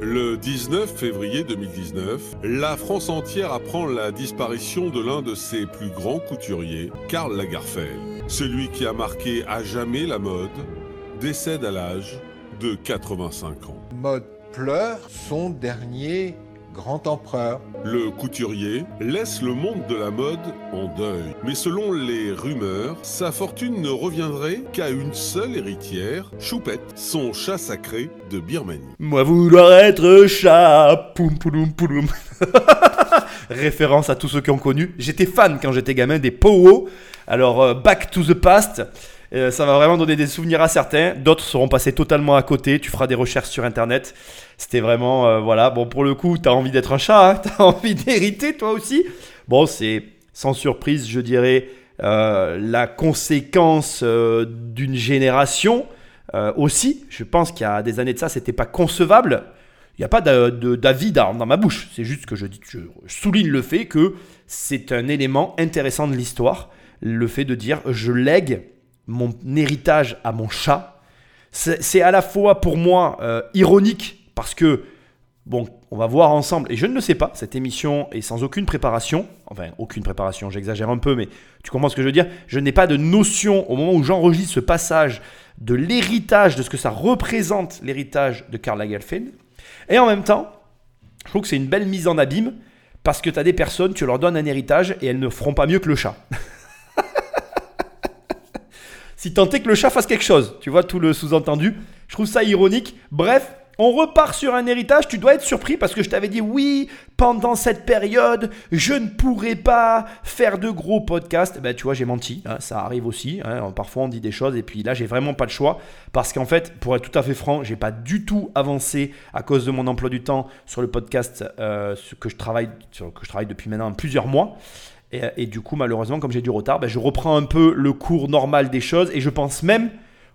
Le 19 février 2019, la France entière apprend la disparition de l'un de ses plus grands couturiers, Karl Lagerfeld. Celui qui a marqué à jamais la mode décède à l'âge de 85 ans. Mode pleure son dernier grand empereur. Le couturier laisse le monde de la mode en deuil. Mais selon les rumeurs, sa fortune ne reviendrait qu'à une seule héritière, Choupette, son chat sacré de Birmanie. Moi vouloir être chat, poum poum poum. Référence à tous ceux qui ont connu. J'étais fan quand j'étais gamin des Powo. Alors, euh, Back to the Past. Euh, ça va vraiment donner des souvenirs à certains. D'autres seront passés totalement à côté. Tu feras des recherches sur internet. C'était vraiment, euh, voilà. Bon, pour le coup, t'as envie d'être un chat, hein t'as envie d'hériter toi aussi. Bon, c'est sans surprise, je dirais, euh, la conséquence d'une génération aussi. Je pense qu'il y a des années de ça, c'était pas concevable. Il n'y a pas d'avis dans ma bouche. C'est juste que je, souligne le fait que c'est un élément intéressant de l'histoire. Le fait de dire je lègue mon héritage à mon chat. C'est à la fois pour moi euh, ironique parce que, bon, on va voir ensemble, et je ne le sais pas, cette émission est sans aucune préparation, enfin aucune préparation, j'exagère un peu, mais tu comprends ce que je veux dire Je n'ai pas de notion au moment où j'enregistre ce passage de l'héritage, de ce que ça représente l'héritage de Karl Lagerfeld. Et en même temps, je trouve que c'est une belle mise en abîme parce que tu as des personnes, tu leur donnes un héritage et elles ne feront pas mieux que le chat. si tant est que le chat fasse quelque chose. Tu vois tout le sous-entendu. Je trouve ça ironique. Bref, on repart sur un héritage, tu dois être surpris parce que je t'avais dit oui, pendant cette période, je ne pourrais pas faire de gros podcasts. Ben, tu vois, j'ai menti, hein, ça arrive aussi. Hein. parfois, on dit des choses et puis là, j'ai vraiment pas le choix parce qu'en fait, pour être tout à fait franc, j'ai pas du tout avancé à cause de mon emploi du temps sur le podcast euh, que, je travaille, que je travaille depuis maintenant plusieurs mois. Et, du coup, malheureusement, comme j'ai du retard, ben, je reprends un peu le cours normal des choses et je pense même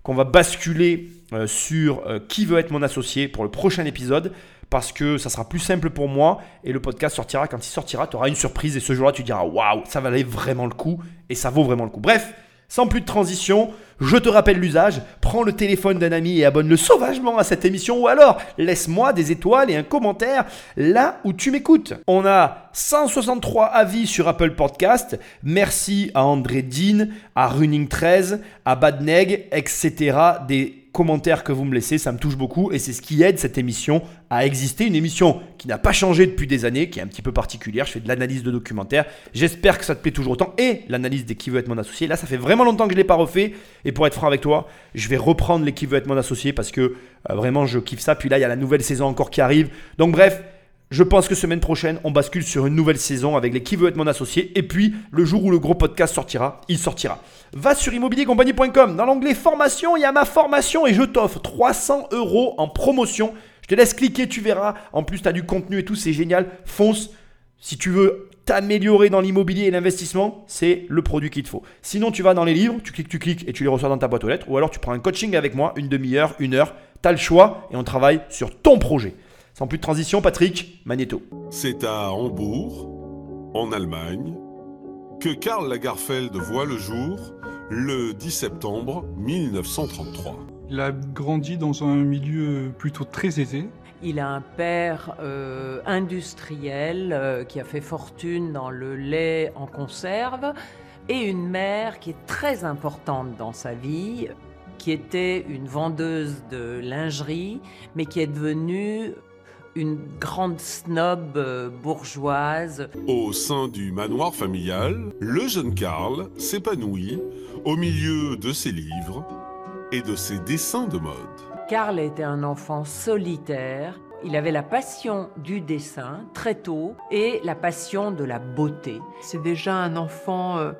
qu'on va basculer euh, sur euh, qui veut être mon associé pour le prochain épisode parce que ça sera plus simple pour moi et le podcast sortira quand il sortira, tu auras une surprise et ce jour-là tu diras waouh, ça valait vraiment le coup et ça vaut vraiment le coup. Bref, sans plus de transition, je te rappelle l'usage, prends le téléphone d'un ami et abonne-le sauvagement à cette émission ou alors laisse-moi des étoiles et un commentaire là où tu m'écoutes. On a 163 avis sur Apple Podcast. Merci à André Dean, à Running13, à Badneg, etc. commentaires que vous me laissez, ça me touche beaucoup et c'est ce qui aide cette émission à exister. Une émission qui n'a pas changé depuis des années, qui est un petit peu particulière. Je fais de l'analyse de documentaires. J'espère que ça te plaît toujours autant et l'analyse des qui veut être mon associé. Là, ça fait vraiment longtemps que je ne l'ai pas refait et pour être franc avec toi, je vais reprendre les qui veut être mon associé parce que euh, vraiment je kiffe ça. Puis là, il y a la nouvelle saison encore qui arrive. Donc bref, je pense que semaine prochaine, on bascule sur une nouvelle saison avec les qui veut être mon associé. Et puis, le jour où le gros podcast sortira, il sortira. Va sur immobiliercompagnie.com. Dans l'onglet formation, il y a ma formation et je t'offre 300 euros en promotion. Je te laisse cliquer, tu verras. En plus, tu as du contenu et tout, c'est génial. Fonce. Si tu veux t'améliorer dans l'immobilier et l'investissement, c'est le produit qu'il te faut. Sinon, tu vas dans les livres, tu cliques, tu cliques et tu les reçois dans ta boîte aux lettres. Ou alors, tu prends un coaching avec moi, une demi-heure, une heure. Tu as le choix et on travaille sur ton projet. Sans plus de transition, Patrick, Magneto. C'est à Hambourg, en Allemagne, que Karl Lagerfeld voit le jour le 10 septembre 1933. Il a grandi dans un milieu plutôt très aisé. Il a un père euh, industriel euh, qui a fait fortune dans le lait en conserve et une mère qui est très importante dans sa vie, qui était une vendeuse de lingerie, mais qui est devenue une grande snob euh, bourgeoise. Au sein du manoir familial, le jeune Karl s'épanouit au milieu de ses livres et de ses dessins de mode. Karl était un enfant solitaire. Il avait la passion du dessin très tôt et la passion de la beauté. C'est déjà un enfant euh,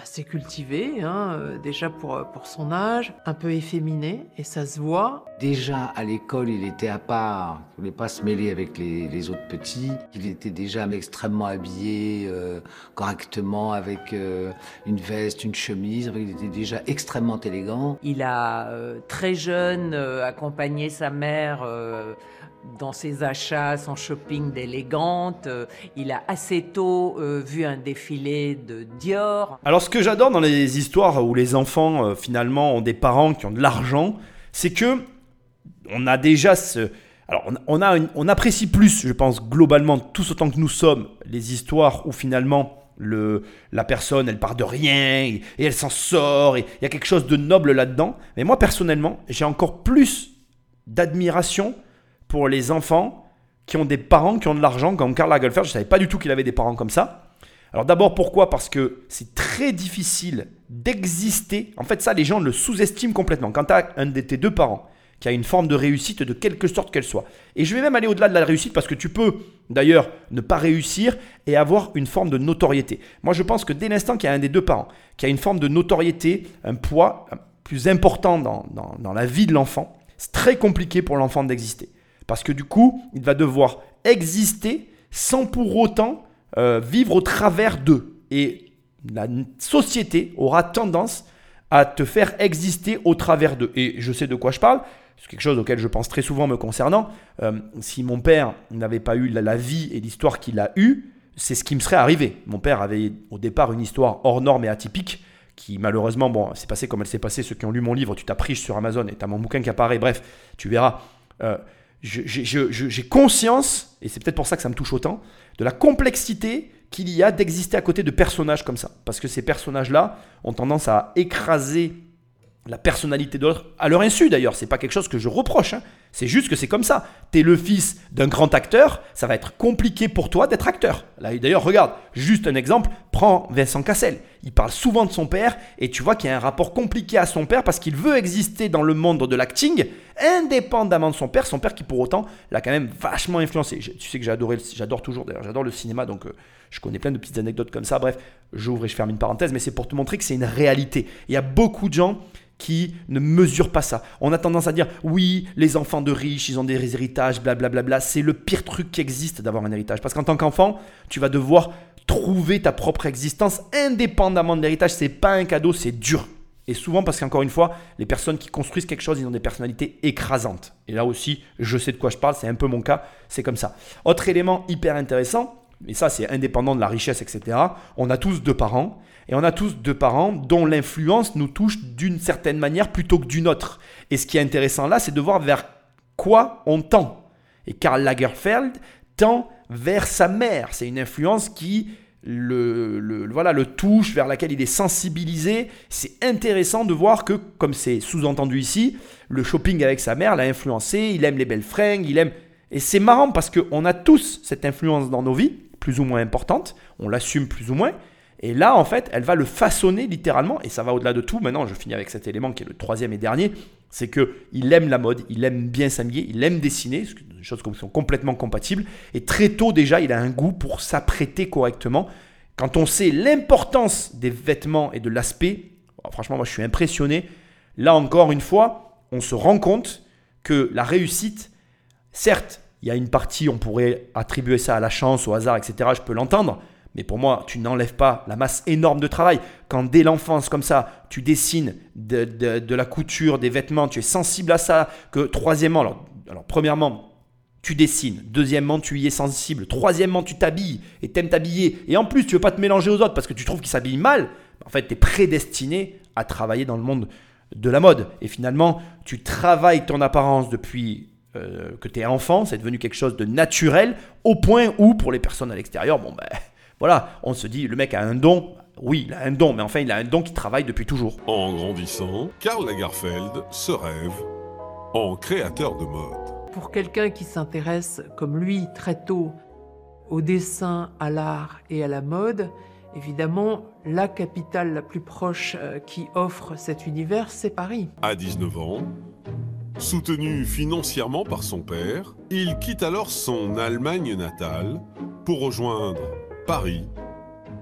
assez cultivé, hein, euh, déjà pour, euh, pour son âge, un peu efféminé, et ça se voit. Déjà à l'école, il était à part, il voulait pas se mêler avec les, les autres petits. Il était déjà extrêmement habillé, euh, correctement, avec une veste, une chemise. Il était déjà extrêmement élégant. Il a très jeune accompagné sa mère dans ses achats, son shopping d'élégante. Euh, il a assez tôt euh, vu un défilé de Dior. Alors ce que j'adore dans les histoires où les enfants euh, finalement ont des parents qui ont de l'argent, c'est que on a déjà ce... Alors, on, a on apprécie plus, je pense, globalement, tous autant que nous sommes, les histoires où finalement le, la personne, elle part de rien et, et elle s'en sort, et il y a quelque chose de noble là-dedans. Mais moi, personnellement, j'ai encore plus d'admiration pour les enfants qui ont des parents qui ont de l'argent, comme Karl Lagerfeld. Je ne savais pas du tout qu'il avait des parents comme ça. Alors d'abord, pourquoi? Parce que c'est très difficile d'exister. En fait, ça, les gens le sous-estiment complètement. Quand tu as un de tes deux parents qui a une forme de réussite de quelque sorte qu'elle soit. Et je vais même aller au-delà de la réussite parce que tu peux d'ailleurs ne pas réussir et avoir une forme de notoriété. Moi, je pense que dès l'instant qu'il y a un des deux parents qui a une forme de notoriété, un poids euh, plus important dans, dans- dans la vie de l'enfant, c'est très compliqué pour l'enfant d'exister. Parce que du coup, il va devoir exister sans pour autant euh, vivre au travers d'eux. Et la société aura tendance à te faire exister au travers d'eux. Et je sais de quoi je parle. C'est quelque chose auquel je pense très souvent me concernant. Euh, si mon père n'avait pas eu la, vie et l'histoire qu'il a eue, c'est ce qui me serait arrivé. Mon père avait au départ une histoire hors norme et atypique qui malheureusement, bon, s'est passée comme elle s'est passée. Ceux qui ont lu mon livre, tu t'appriches sur Amazon et tu as mon bouquin qui apparaît. Bref, tu verras. Euh, j'ai conscience, et c'est peut-être pour ça que ça me touche autant, de la complexité qu'il y a d'exister à côté de personnages comme ça. Parce que ces personnages-là ont tendance à écraser la personnalité d'autres, à leur insu d'ailleurs, c'est pas quelque chose que je reproche, hein. C'est juste que c'est comme ça. T'es le fils d'un grand acteur, ça va être compliqué pour toi d'être acteur. Là d'ailleurs, regarde, juste un exemple, prends Vincent Cassel. Il parle souvent de son père et tu vois qu'il y a un rapport compliqué à son père parce qu'il veut exister dans le monde de l'acting indépendamment de son père, son père qui pour autant l'a quand même vachement influencé. Tu sais que le- j'adore toujours d'ailleurs, j'adore le cinéma donc euh, je connais plein de petites anecdotes comme ça. Bref, j'ouvre et je ferme une parenthèse mais c'est pour te montrer que c'est une réalité. Il y a beaucoup de gens qui ne mesurent pas ça. On a tendance à dire oui, les enfants de riches, ils ont des héritages, blablabla. C'est le pire truc qui existe d'avoir un héritage. Parce qu'en tant qu'enfant, tu vas devoir trouver ta propre existence indépendamment de l'héritage. C'est pas un cadeau, c'est dur. Et souvent parce qu'encore une fois, les personnes qui construisent quelque chose, ils ont des personnalités écrasantes. Et là aussi, je sais de quoi je parle, c'est un peu mon cas, c'est comme ça. Autre élément hyper intéressant, mais ça c'est indépendant de la richesse, etc. On a tous deux parents, et on a tous deux parents dont l'influence nous touche d'une certaine manière plutôt que d'une autre. Et ce qui est intéressant là, c'est de voir vers quoi on tend. Et Karl Lagerfeld tend vers sa mère. C'est une influence qui le, voilà, le touche, vers laquelle il est sensibilisé. C'est intéressant de voir que, comme c'est sous-entendu ici, le shopping avec sa mère l'a influencé, il aime les belles fringues, il aime... Et c'est marrant parce qu'on a tous cette influence dans nos vies, plus ou moins importante, on l'assume plus ou moins, et là, en fait, elle va le façonner littéralement, et ça va au-delà de tout. Maintenant, je finis avec cet élément qui est le troisième et dernier, c'est que il aime la mode, il aime bien s'habiller, il aime dessiner, des choses qui sont complètement compatibles. Et très tôt déjà, il a un goût pour s'apprêter correctement. Quand on sait l'importance des vêtements et de l'aspect, oh, franchement, moi, je suis impressionné. Là encore une fois, on se rend compte que la réussite, certes, il y a une partie, on pourrait attribuer ça à la chance, au hasard, etc. Je peux l'entendre. Mais pour moi, tu n'enlèves pas la masse énorme de travail. Quand dès l'enfance, comme ça, tu dessines de, de- la couture, des vêtements, tu es sensible à ça, que troisièmement, alors, alors premièrement, tu dessines. Deuxièmement, tu y es sensible. Troisièmement, tu t'habilles et t'aimes t'habiller. Et en plus, tu veux pas te mélanger aux autres parce que tu trouves qu'ils s'habillent mal. En fait, tu es prédestiné à travailler dans le monde de la mode. Et finalement, tu travailles ton apparence depuis euh, que tu es enfant. C'est devenu quelque chose de naturel au point où, pour les personnes à l'extérieur, bon ben voilà, on se dit, le mec a un don. Oui, il a un don, mais enfin, il a un don qui travaille depuis toujours. En grandissant, Karl Lagerfeld se rêve en créateur de mode. Pour quelqu'un qui s'intéresse, comme lui, très tôt, au dessin, à l'art et à la mode, évidemment, la capitale la plus proche euh, qui offre cet univers, c'est Paris. À 19 ans, soutenu financièrement par son père, il quitte alors son Allemagne natale pour rejoindre Paris,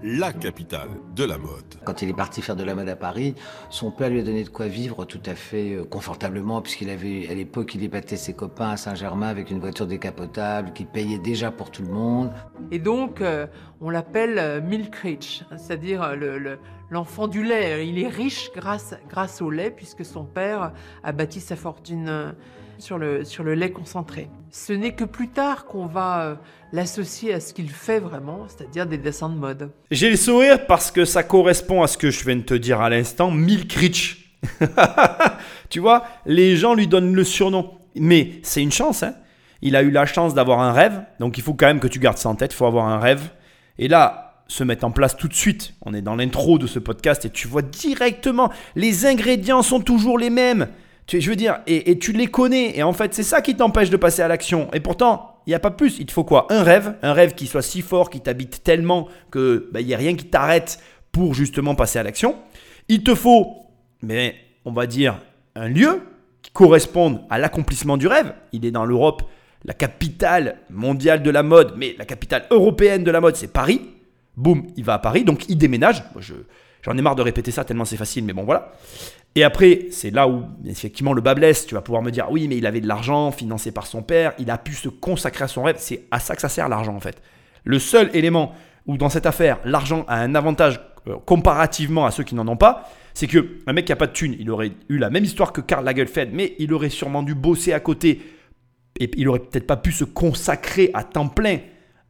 la capitale de la mode. Quand il est parti faire de la mode à Paris, son père lui a donné de quoi vivre tout à fait euh, confortablement, puisqu'il avait, à l'époque, il épatait ses copains à Saint-Germain avec une voiture décapotable qu'il payait déjà pour tout le monde. Et donc, euh, on l'appelle euh, Milk Rich, c'est-à-dire le- le- l'enfant du lait. Il est riche grâce, grâce au lait, puisque son père a bâti sa fortune sur le, sur le lait concentré. Ce n'est que plus tard qu'on va euh, l'associer à ce qu'il fait vraiment, c'est-à-dire des dessins de mode. J'ai le sourire parce que ça correspond à ce que je viens de te dire à l'instant, Milk Rich. tu vois, les gens lui donnent le surnom. Mais c'est une chance, hein. il a eu la chance d'avoir un rêve, donc il faut quand même que tu gardes ça en tête, il faut avoir un rêve. Et là, se mettre en place tout de suite. On est dans l'intro de ce podcast et tu vois directement, les ingrédients sont toujours les mêmes. Je veux dire, et, tu les connais. Et en fait, c'est ça qui t'empêche de passer à l'action. Et pourtant, il n'y a pas plus. Il te faut quoi? Un rêve, un rêve qui soit si fort, qui t'habite tellement que bah, il n'y a rien qui t'arrête pour justement passer à l'action. Il te faut, mais on va dire, un lieu qui corresponde à l'accomplissement du rêve. Il est dans l'Europe, la capitale mondiale de la mode, mais la capitale européenne de la mode, c'est Paris. Boum, il va à Paris, donc il déménage. j'en ai marre de répéter ça tellement c'est facile, mais bon voilà. Et après, c'est là où effectivement le bas blesse. Tu vas pouvoir me dire, oui, mais il avait de l'argent financé par son père, il a pu se consacrer à son rêve. C'est à ça que ça sert l'argent en fait. Le seul élément où dans cette affaire, l'argent a un avantage euh, comparativement à ceux qui n'en ont pas, c'est que un mec qui a pas de thune, il aurait eu la même histoire que Karl Lagerfeld, mais il aurait sûrement dû bosser à côté et il aurait peut-être pas pu se consacrer à temps plein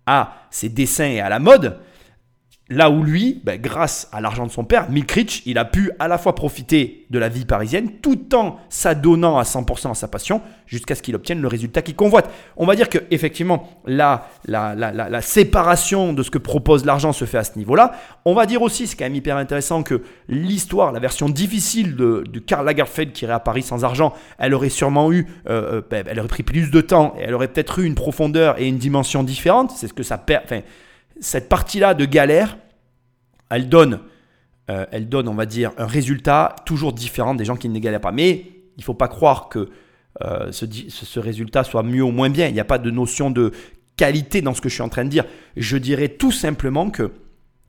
à ses dessins et à la mode. Là où lui, ben, grâce à l'argent de son père, Milkrich, il a pu à la fois profiter de la vie parisienne tout en s'adonnant à 100% à sa passion jusqu'à ce qu'il obtienne le résultat qu'il convoite. On va dire que effectivement, la, la, séparation de ce que propose l'argent se fait à ce niveau-là. On va dire aussi, c'est quand même hyper intéressant, que l'histoire, la version difficile de, Karl Lagerfeld qui irait à Paris sans argent, elle aurait sûrement eu, euh, euh, ben, elle aurait pris plus de temps et elle aurait peut-être eu une profondeur et une dimension différente. C'est ce que ça perd. Cette partie-là de galère, elle donne, euh, elle donne, on va dire, un résultat toujours différent des gens qui ne galèrent pas. Mais il ne faut pas croire que euh, ce, résultat soit mieux ou moins bien. Il n'y a pas de notion de qualité dans ce que je suis en train de dire. Je dirais tout simplement que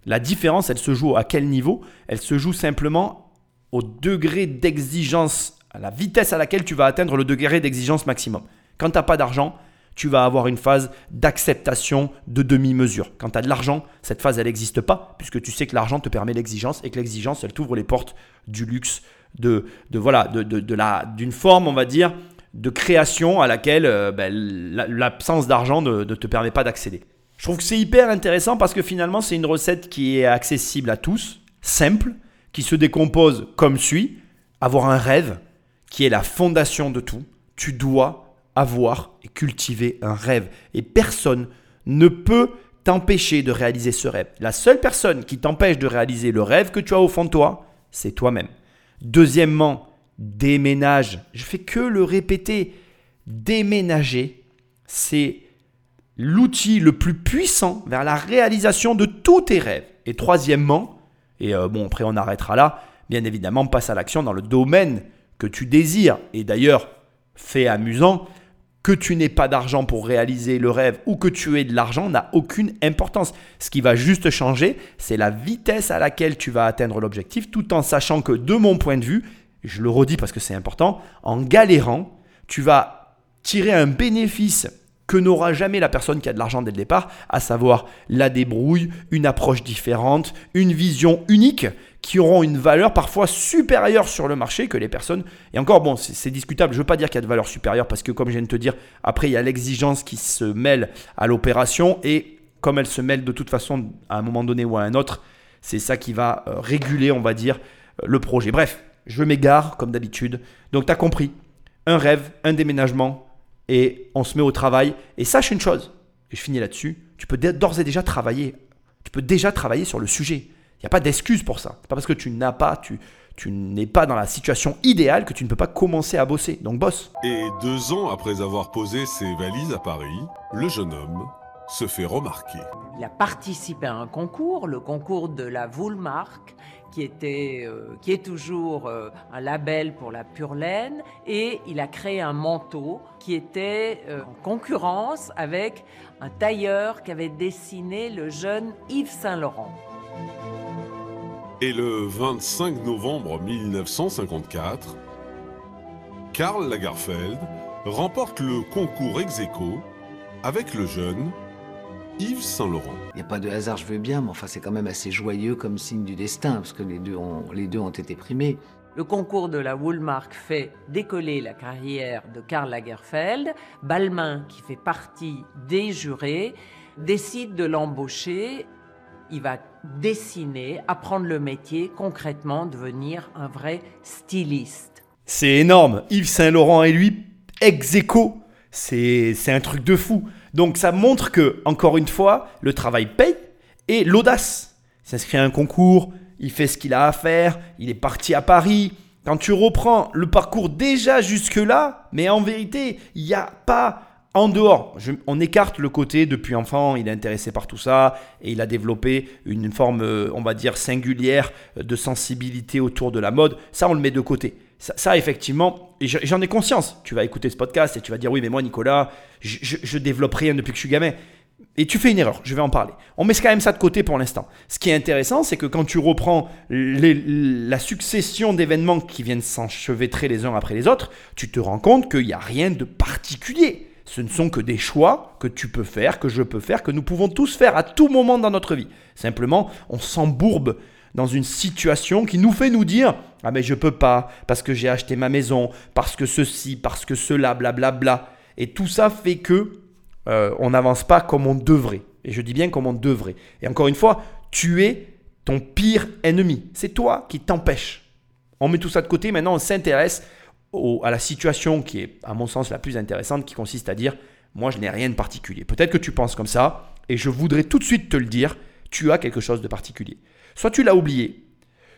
la différence, elle se joue à quel niveau? Elle se joue simplement au degré d'exigence, à la vitesse à laquelle tu vas atteindre le degré d'exigence maximum. Quand tu n'as pas d'argent, tu vas avoir une phase d'acceptation de demi-mesure. Quand tu as de l'argent, cette phase, elle n'existe pas, puisque tu sais que l'argent te permet l'exigence et que l'exigence, elle t'ouvre les portes du luxe, de, de voilà, de, de, la, d'une forme, on va dire, de création à laquelle euh, ben, l'absence d'argent ne te permet pas d'accéder. Je trouve que c'est hyper intéressant parce que finalement, c'est une recette qui est accessible à tous, simple, qui se décompose comme suit. Avoir un rêve qui est la fondation de tout. Tu dois avoir et cultiver un rêve. Et personne ne peut t'empêcher de réaliser ce rêve. La seule personne qui t'empêche de réaliser le rêve que tu as au fond de toi, c'est toi-même. Deuxièmement, déménage. Je fais que le répéter. Déménager, c'est l'outil le plus puissant vers la réalisation de tous tes rêves. Et troisièmement, et euh, bon, après on arrêtera là, bien évidemment, passe à l'action dans le domaine que tu désires. Et d'ailleurs, fait amusant, que tu n'aies pas d'argent pour réaliser le rêve ou que tu aies de l'argent n'a aucune importance. Ce qui va juste changer, c'est la vitesse à laquelle tu vas atteindre l'objectif, tout en sachant que de mon point de vue, je le redis parce que c'est important, en galérant, tu vas tirer un bénéfice que n'aura jamais la personne qui a de l'argent dès le départ, à savoir la débrouille, une approche différente, une vision unique qui auront une valeur parfois supérieure sur le marché que les personnes. Et encore, bon, c'est discutable. Je ne veux pas dire qu'il y a de valeur supérieure parce que, comme je viens de te dire, après, il y a l'exigence qui se mêle à l'opération et comme elle se mêle de toute façon à un moment donné ou à un autre, c'est ça qui va euh, réguler, on va dire, euh, le projet. Bref, je m'égare comme d'habitude. Donc, tu as compris. Un rêve, un déménagement et on se met au travail. Et sache une chose, et je finis là-dessus, tu peux d'ores et déjà travailler. Tu peux déjà travailler sur le sujet. Il n'y a pas d'excuse pour ça. C'est pas parce que tu n'as pas, tu, tu n'es pas dans la situation idéale que tu ne peux pas commencer à bosser. Donc bosse. Et deux ans après avoir posé ses valises à Paris, le jeune homme se fait remarquer. Il a participé à un concours, le concours de la Woolmark, euh, qui est toujours euh, un label pour la pure laine, et il a créé un manteau qui était euh, en concurrence avec un tailleur qui avait dessiné le jeune Yves Saint-Laurent. Et le 25 novembre 1954, Karl Lagerfeld remporte le concours ex avec le jeune Yves Saint-Laurent. Il n'y a pas de hasard, je veux bien, mais enfin c'est quand même assez joyeux comme signe du destin, parce que les deux ont, les deux ont été primés. Le concours de la Woolmark fait décoller la carrière de Karl Lagerfeld. Balmain, qui fait partie des jurés, décide de l'embaucher il va dessiner, apprendre le métier, concrètement devenir un vrai styliste. C'est énorme. Yves Saint-Laurent et lui, ex C'est c'est un truc de fou. Donc ça montre que, encore une fois, le travail paye et l'audace. Il s'inscrit à un concours, il fait ce qu'il a à faire, il est parti à Paris. Quand tu reprends le parcours déjà jusque-là, mais en vérité, il n'y a pas en dehors, on écarte le côté depuis enfant, il est intéressé par tout ça et il a développé une forme, euh, on va dire, singulière de sensibilité autour de la mode. Ça, on le met de côté. Ça, effectivement, j'en ai conscience. Tu vas écouter ce podcast et tu vas dire oui, mais moi, Nicolas, je, je, développe rien depuis que je suis gamin. Et tu fais une erreur, je vais en parler. On met quand même ça de côté pour l'instant. Ce qui est intéressant, c'est que quand tu reprends la succession d'événements qui viennent s'enchevêtrer les uns après les autres, tu te rends compte qu'il n'y a rien de particulier. Ce ne sont que des choix que tu peux faire, que je peux faire, que nous pouvons tous faire à tout moment dans notre vie. Simplement, on s'embourbe dans une situation qui nous fait nous dire Ah, mais je peux pas, parce que j'ai acheté ma maison, parce que ceci, parce que cela, blablabla. Et tout ça fait que euh, on n'avance pas comme on devrait. Et je dis bien comme on devrait. Et encore une fois, tu es ton pire ennemi. C'est toi qui t'empêche. On met tout ça de côté. Maintenant, on s'intéresse à la situation qui est, à mon sens, la plus intéressante, qui consiste à dire Moi, je n'ai rien de particulier. Peut-être que tu penses comme ça, et je voudrais tout de suite te le dire tu as quelque chose de particulier. Soit tu l'as oublié,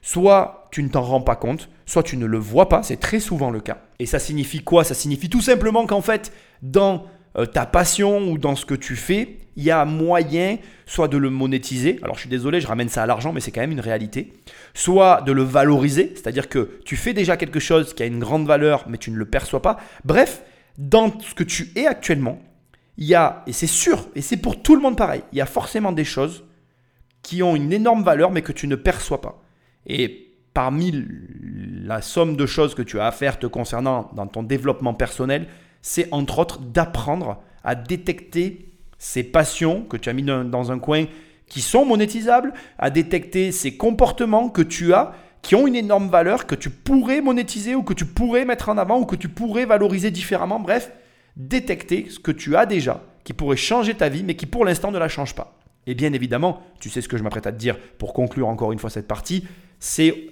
soit tu ne t'en rends pas compte, soit tu ne le vois pas, c'est très souvent le cas. Et ça signifie quoi? Ça signifie tout simplement qu'en fait, dans euh, ta passion ou dans ce que tu fais, il y a moyen soit de le monétiser, alors je suis désolé, je ramène ça à l'argent, mais c'est quand même une réalité, soit de le valoriser, c'est-à-dire que tu fais déjà quelque chose qui a une grande valeur, mais tu ne le perçois pas. Bref, dans ce que tu es actuellement, il y a, et c'est sûr, et c'est pour tout le monde pareil, il y a forcément des choses qui ont une énorme valeur mais que tu ne perçois pas. Et parmi la somme de choses que tu as à faire te concernant dans ton développement personnel, c'est entre autres d'apprendre à détecter ces passions que tu as mis dans un coin qui sont monétisables, à détecter ces comportements que tu as qui ont une énorme valeur, que tu pourrais monétiser ou que tu pourrais mettre en avant ou que tu pourrais valoriser différemment. Bref, détecter ce que tu as déjà, qui pourrait changer ta vie, mais qui pour l'instant ne la change pas. Et bien évidemment, tu sais ce que je m'apprête à te dire pour conclure encore une fois cette partie, c'est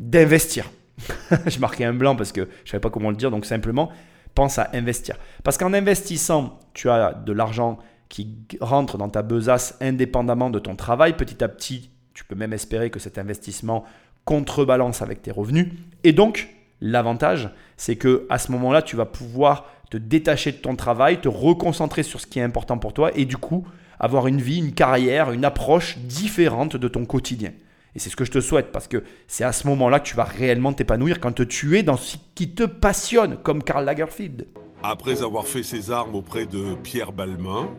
d'investir. je marquais un blanc parce que je ne savais pas comment le dire, donc simplement, pense à investir. Parce qu'en investissant, tu as de l'argent qui rentre dans ta besace indépendamment de ton travail. Petit à petit, tu peux même espérer que cet investissement contrebalance avec tes revenus. Et donc, l'avantage, c'est que à ce moment-là, tu vas pouvoir te détacher de ton travail, te reconcentrer sur ce qui est important pour toi et du coup, avoir une vie, une carrière, une approche différente de ton quotidien. Et c'est ce que je te souhaite parce que c'est à ce moment-là que tu vas réellement t'épanouir quand tu es dans ce qui te passionne, comme Karl Lagerfeld. Après avoir fait ses armes auprès de Pierre Balmain,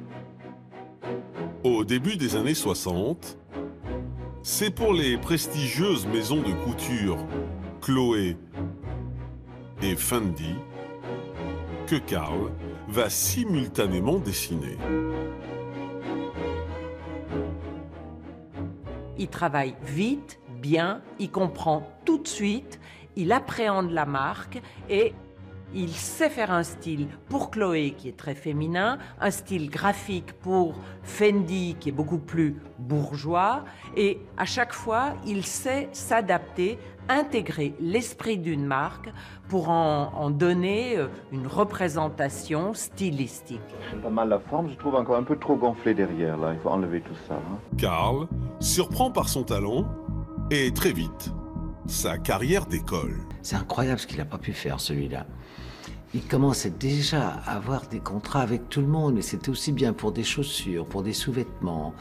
au début des années 60, c'est pour les prestigieuses maisons de couture Chloé et Fendi que Karl va simultanément dessiner. Il travaille vite, bien, il comprend tout de suite, il appréhende la marque et il sait faire un style pour Chloé qui est très féminin, un style graphique pour Fendi qui est beaucoup plus bourgeois et à chaque fois il sait s'adapter, intégrer l'esprit d'une marque pour en, en donner euh, une représentation stylistique. Pas mal la forme, je trouve encore un peu trop gonflé derrière là, il faut enlever tout ça. hein. Karl surprend par son talent et très vite, sa carrière décolle. C'est incroyable ce qu'il n'a pas pu faire, celui-là. Il commençait déjà à avoir des contrats avec tout le monde, mais c'était aussi bien pour des chaussures, pour des sous-vêtements,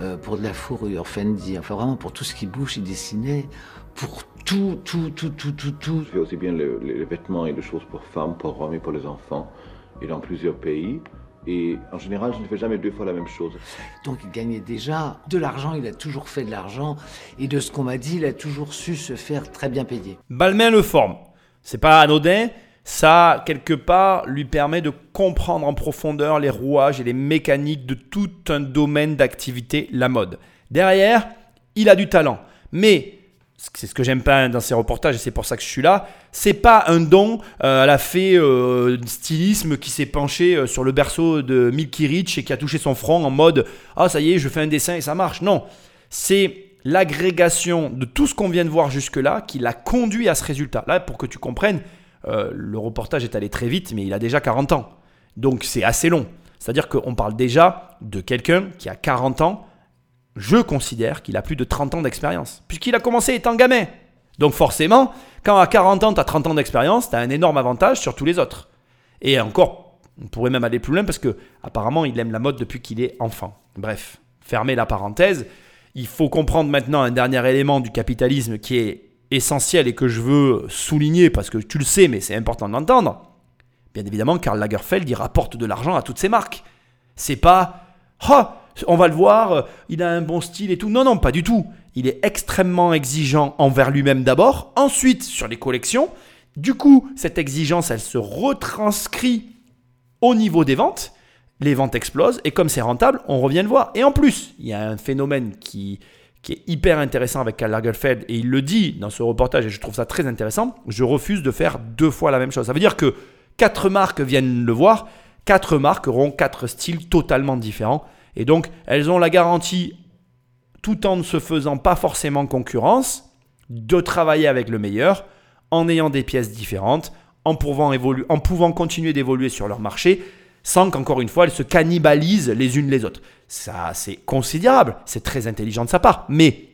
euh, pour de la fourrure, Fendi, enfin vraiment pour tout ce qui bouge, il dessinait pour tout, tout, tout, tout, tout, tout. Je fais aussi bien le- les, les vêtements et les choses pour femmes, pour hommes et pour les enfants, et dans plusieurs pays. Et en général, je ne fais jamais deux fois la même chose. Donc il gagnait déjà de l'argent, il a toujours fait de l'argent, et de ce qu'on m'a dit, il a toujours su se faire très bien payer. Balmain le forme. C'est pas anodin. Ça, quelque part, lui permet de comprendre en profondeur les rouages et les mécaniques de tout un domaine d'activité, la mode. Derrière, il a du talent. Mais, c'est ce que j'aime pas dans ces reportages et c'est pour ça que je suis là, c'est pas un don euh, à la fée euh, stylisme qui s'est penché euh, sur le berceau de Milky Rich et qui a touché son front en mode « Ah, ça y est, je fais un dessin et ça marche ». Non, c'est l'agrégation de tout ce qu'on vient de voir jusque-là qui l'a conduit à ce résultat. Là, pour que tu comprennes, euh, le reportage est allé très vite, mais il a déjà 40 ans. Donc c'est assez long. C'est-à-dire qu'on parle déjà de quelqu'un qui a 40 ans. Je considère qu'il a plus de 30 ans d'expérience, puisqu'il a commencé étant gamin. Donc forcément, quand à 40 ans, tu as 30 ans d'expérience, tu as un énorme avantage sur tous les autres. Et encore, on pourrait même aller plus loin parce que apparemment, il aime la mode depuis qu'il est enfant. Bref, fermez la parenthèse. Il faut comprendre maintenant un dernier élément du capitalisme qui est essentiel et que je veux souligner parce que tu le sais, mais c'est important de l'entendre. Bien évidemment, Karl Lagerfeld, il rapporte de l'argent à toutes ses marques. C'est pas, oh, on va le voir, il a un bon style et tout. Non, non, pas du tout. Il est extrêmement exigeant envers lui-même d'abord, ensuite sur les collections. Du coup, cette exigence, elle se retranscrit au niveau des ventes. Les ventes explosent et comme c'est rentable, on revient le voir. Et en plus, il y a un phénomène qui, qui est hyper intéressant avec Karl Lagerfeld et il le dit dans ce reportage et je trouve ça très intéressant. Je refuse de faire deux fois la même chose. Ça veut dire que quatre marques viennent le voir, quatre marques auront quatre styles totalement différents et donc elles ont la garantie tout en ne se faisant pas forcément concurrence, de travailler avec le meilleur, en ayant des pièces différentes, en pouvant, continuer d'évoluer sur leur marché, sans qu'encore une fois elles se cannibalisent les unes les autres. Ça, c'est considérable, c'est très intelligent de sa part, mais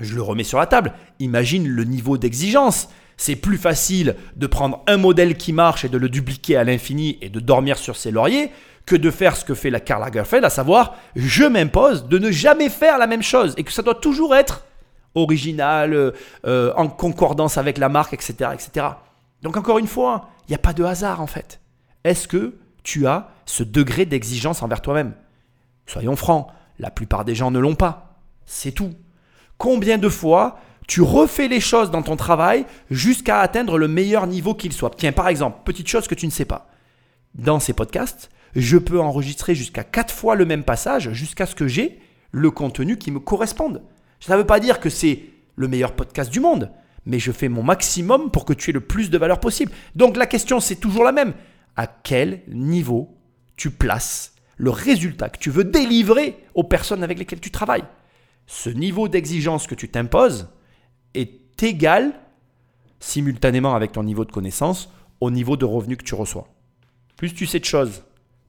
je le remets sur la table, imagine le niveau d'exigence. C'est plus facile de prendre un modèle qui marche et de le dupliquer à l'infini et de dormir sur ses lauriers que de faire ce que fait la Karl Lagerfeld, à savoir je m'impose de ne jamais faire la même chose et que ça doit toujours être original, euh, euh, en concordance avec la marque, etc. etc. Donc encore une fois, il n'y a pas de hasard en fait. Est-ce que tu as ce degré d'exigence envers toi-même? Soyons francs, la plupart des gens ne l'ont pas. C'est tout. Combien de fois tu refais les choses dans ton travail jusqu'à atteindre le meilleur niveau qu'il soit? Tiens, par exemple, petite chose que tu ne sais pas. Dans ces podcasts, je peux enregistrer jusqu'à 4 fois le même passage jusqu'à ce que j'ai le contenu qui me corresponde. Ça ne veut pas dire que c'est le meilleur podcast du monde, mais je fais mon maximum pour que tu aies le plus de valeur possible. Donc la question, c'est toujours la même. À quel niveau tu places le résultat que tu veux délivrer aux personnes avec lesquelles tu travailles? Ce niveau d'exigence que tu t'imposes est égal simultanément avec ton niveau de connaissance au niveau de revenu que tu reçois. Plus tu sais de choses,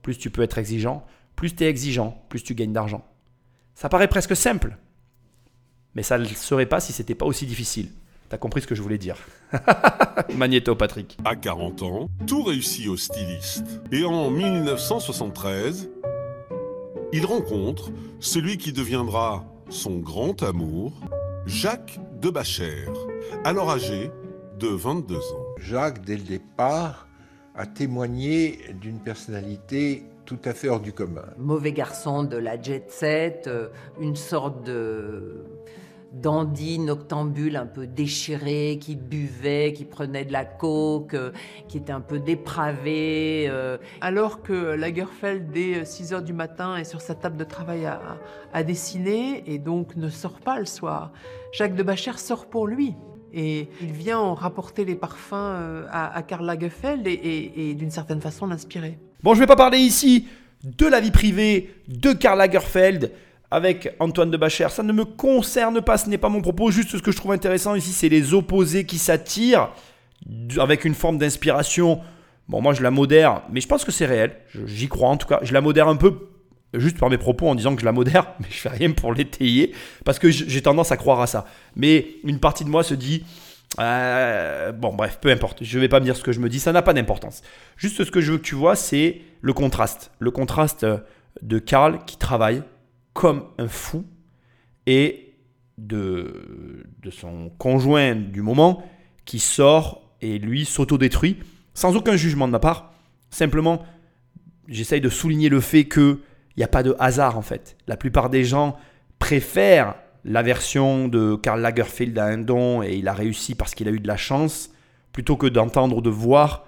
plus tu peux être exigeant, plus tu es exigeant, plus tu gagnes d'argent. Ça paraît presque simple, mais ça ne le serait pas si c'était pas aussi difficile. T'as compris ce que je voulais dire. Magnéto, Patrick. À 40 ans, tout réussit au styliste. Et en 1973, il rencontre celui qui deviendra son grand amour, Jacques de Bachère, alors âgé de 22 ans. Jacques, dès le départ, a témoigné d'une personnalité tout à fait hors du commun. Mauvais garçon de la jet set, euh, une sorte de dandy noctambule un peu déchiré, qui buvait, qui prenait de la coke, euh, qui était un peu dépravé. euh, Alors que Lagerfeld, dès 6 heures du matin, est sur sa table de travail à, à dessiner et donc ne sort pas le soir. Jacques de Bachère sort pour lui. Et il vient en rapporter les parfums euh, à, à Karl Lagerfeld et, et- d'une certaine façon l'inspirer. Bon, je vais pas parler ici de la vie privée de Karl Lagerfeld avec Antoine de Bachère. Ça ne me concerne pas, ce n'est pas mon propos. Juste ce que je trouve intéressant ici, c'est les opposés qui s'attirent avec une forme d'inspiration. Bon, moi je la modère, mais je pense que c'est réel. J'y crois en tout cas. Je la modère un peu juste par mes propos en disant que je la modère, mais je fais rien pour l'étayer parce que j'ai tendance à croire à ça. Mais une partie de moi se dit. euh, bon, bref, peu importe. Je vais pas me dire ce que je me dis, ça n'a pas d'importance. Juste ce que je veux que tu vois, c'est le contraste. Le contraste euh, de Karl qui travaille comme un fou et de, de son conjoint du moment qui sort et lui s'autodétruit sans aucun jugement de ma part. Simplement, j'essaye de souligner le fait que il n'y a pas de hasard en fait. La plupart des gens préfèrent la version de Karl Lagerfeld à un don et il a réussi parce qu'il a eu de la chance plutôt que d'entendre ou de voir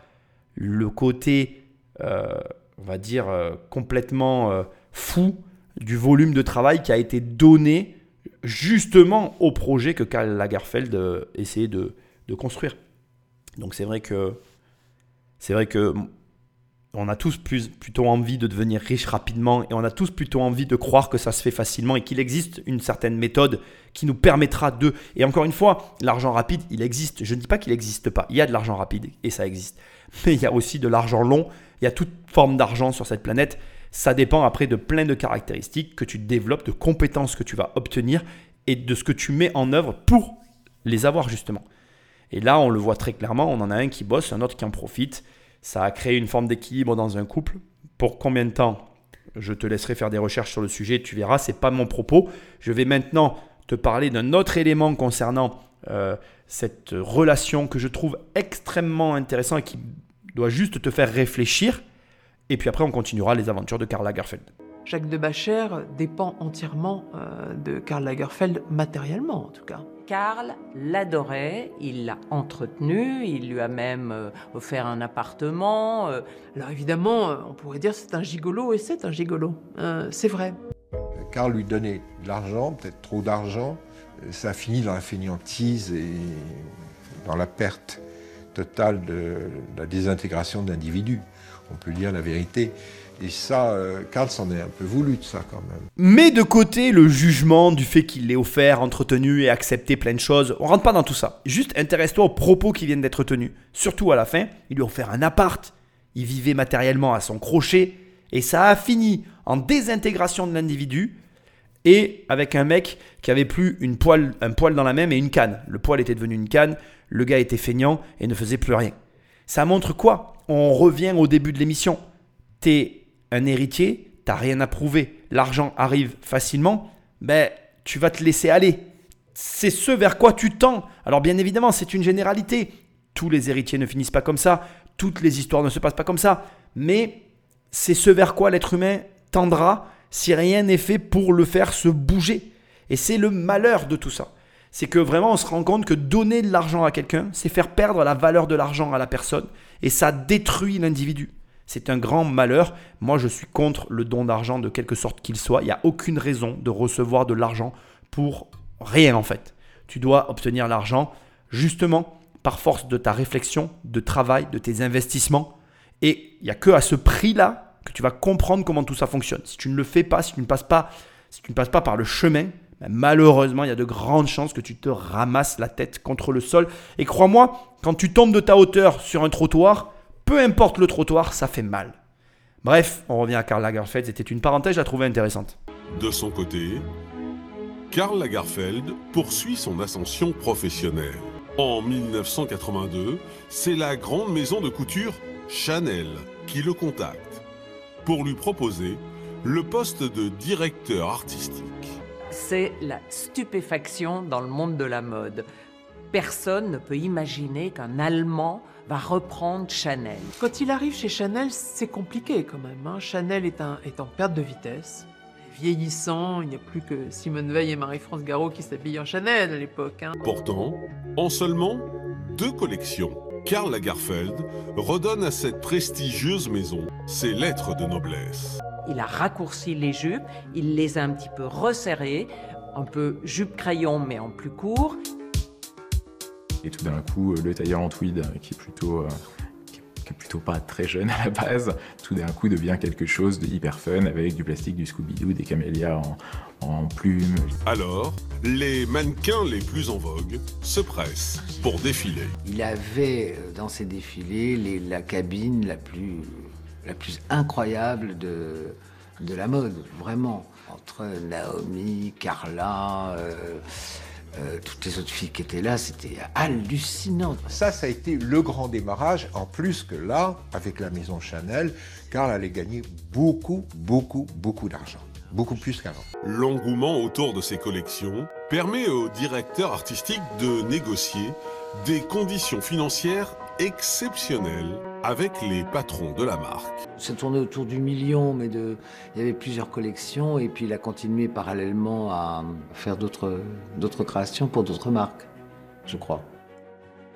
le côté, euh, on va dire, euh, complètement euh, fou du volume de travail qui a été donné justement au projet que Karl Lagerfeld essayait de, de construire. Donc c'est vrai que c'est vrai que on a tous plutôt envie de devenir riche rapidement et on a tous plutôt envie de croire que ça se fait facilement et qu'il existe une certaine méthode qui nous permettra de... Et encore une fois, l'argent rapide, il existe. Je ne dis pas qu'il n'existe pas. Il y a de l'argent rapide et ça existe. Mais il y a aussi de l'argent long. Il y a toute forme d'argent sur cette planète. Ça dépend après de plein de caractéristiques que tu développes, de compétences que tu vas obtenir et de ce que tu mets en œuvre pour les avoir justement. Et là, on le voit très clairement, on en a un qui bosse, un autre qui en profite. Ça a créé une forme d'équilibre dans un couple. Pour combien de temps Je te laisserai faire des recherches sur le sujet, tu verras, c'est pas mon propos. Je vais maintenant te parler d'un autre élément concernant euh, cette relation que je trouve extrêmement intéressant et qui doit juste te faire réfléchir. Et puis après, on continuera les aventures de Karl Lagerfeld. Jacques de Bacher dépend entièrement euh, de Karl Lagerfeld, matériellement en tout cas. Karl l'adorait, il l'a entretenu, il lui a même euh, offert un appartement. euh, Alors évidemment, euh, on pourrait dire c'est un gigolo et c'est un gigolo. Euh, c'est vrai. Karl lui donnait de l'argent, peut-être trop d'argent. Ça a fini dans la fainéantise et dans la perte totale de la désintégration de l'individu. On peut dire la vérité. Et ça, euh, Karl s'en est un peu voulu de ça quand même. Mets de côté le jugement du fait qu'il l'ait offert, entretenu et accepté plein de choses. On rentre pas dans tout ça. Juste intéresse-toi aux propos qui viennent d'être tenus. Surtout à la fin, il lui a offert un appart. Il vivait matériellement à son crochet. Et ça a fini en désintégration de l'individu et avec un mec qui avait plus une poêle, un poil dans la main et une canne. Le poil était devenu une canne, le gars était feignant et ne faisait plus rien. Ça montre quoi? On revient au début de l'émission. T'es un héritier, t'as rien à prouver, l'argent arrive facilement, ben tu vas te laisser aller. C'est ce vers quoi tu tends. Alors bien évidemment, c'est une généralité. Tous les héritiers ne finissent pas comme ça, toutes les histoires ne se passent pas comme ça, mais c'est ce vers quoi l'être humain tendra si rien n'est fait pour le faire se bouger. Et c'est le malheur de tout ça. C'est que vraiment on se rend compte que donner de l'argent à quelqu'un, c'est faire perdre la valeur de l'argent à la personne et ça détruit l'individu. C'est un grand malheur. Moi, je suis contre le don d'argent de quelque sorte qu'il soit. Il n'y a aucune raison de recevoir de l'argent pour rien en fait. Tu dois obtenir l'argent justement par force de ta réflexion, de travail, de tes investissements. Et il n'y a que à ce prix-là que tu vas comprendre comment tout ça fonctionne. Si tu ne le fais pas, si tu ne passes pas, si tu ne passes pas par le chemin, ben malheureusement, il y a de grandes chances que tu te ramasses la tête contre le sol. Et crois-moi, quand tu tombes de ta hauteur sur un trottoir, peu importe le trottoir, ça fait mal. Bref, on revient à Karl Lagerfeld, c'était une parenthèse, je la trouvais intéressante. De son côté, Karl Lagerfeld poursuit son ascension professionnelle. En 1982, c'est la grande maison de couture Chanel qui le contacte pour lui proposer le poste de directeur artistique. C'est la stupéfaction dans le monde de la mode. Personne ne peut imaginer qu'un Allemand va reprendre Chanel. Quand il arrive chez Chanel, c'est compliqué quand même. hein. Chanel est, un- est en perte de vitesse. Vieillissant, il n'y a plus que Simone Veil et Marie-France Garot qui s'habillent en Chanel à l'époque. hein. Pourtant, en seulement deux collections, Karl Lagerfeld redonne à cette prestigieuse maison ses lettres de noblesse. Il a raccourci les jupes, il les a un petit peu resserrées, un peu jupe-crayon mais en plus court. Et tout d'un coup, euh, le tailleur en tweed, euh, qui est plutôt, euh, qui est- plutôt pas très jeune à la base, tout d'un coup devient quelque chose de hyper fun avec du plastique, du Scooby-Doo, des camélias en, en plumes. Alors, les mannequins les plus en vogue se pressent pour défiler. Il avait dans ses défilés les- la cabine la plus, la plus incroyable de, de la mode, vraiment. Entre Naomi, Carla, euh, euh, toutes les autres filles qui étaient là, c'était hallucinant. Ça, ça a été le grand démarrage. En plus que là, avec la maison Chanel, Karl allait gagner beaucoup, beaucoup, beaucoup d'argent. Beaucoup plus qu'avant. L'engouement autour de ces collections permet au directeur artistique de négocier des conditions financières exceptionnelles avec les patrons de la marque. Ça tournait autour du million, mais de, il y avait plusieurs collections, et puis il a continué parallèlement à faire d'autres d'autres créations pour d'autres marques, je crois.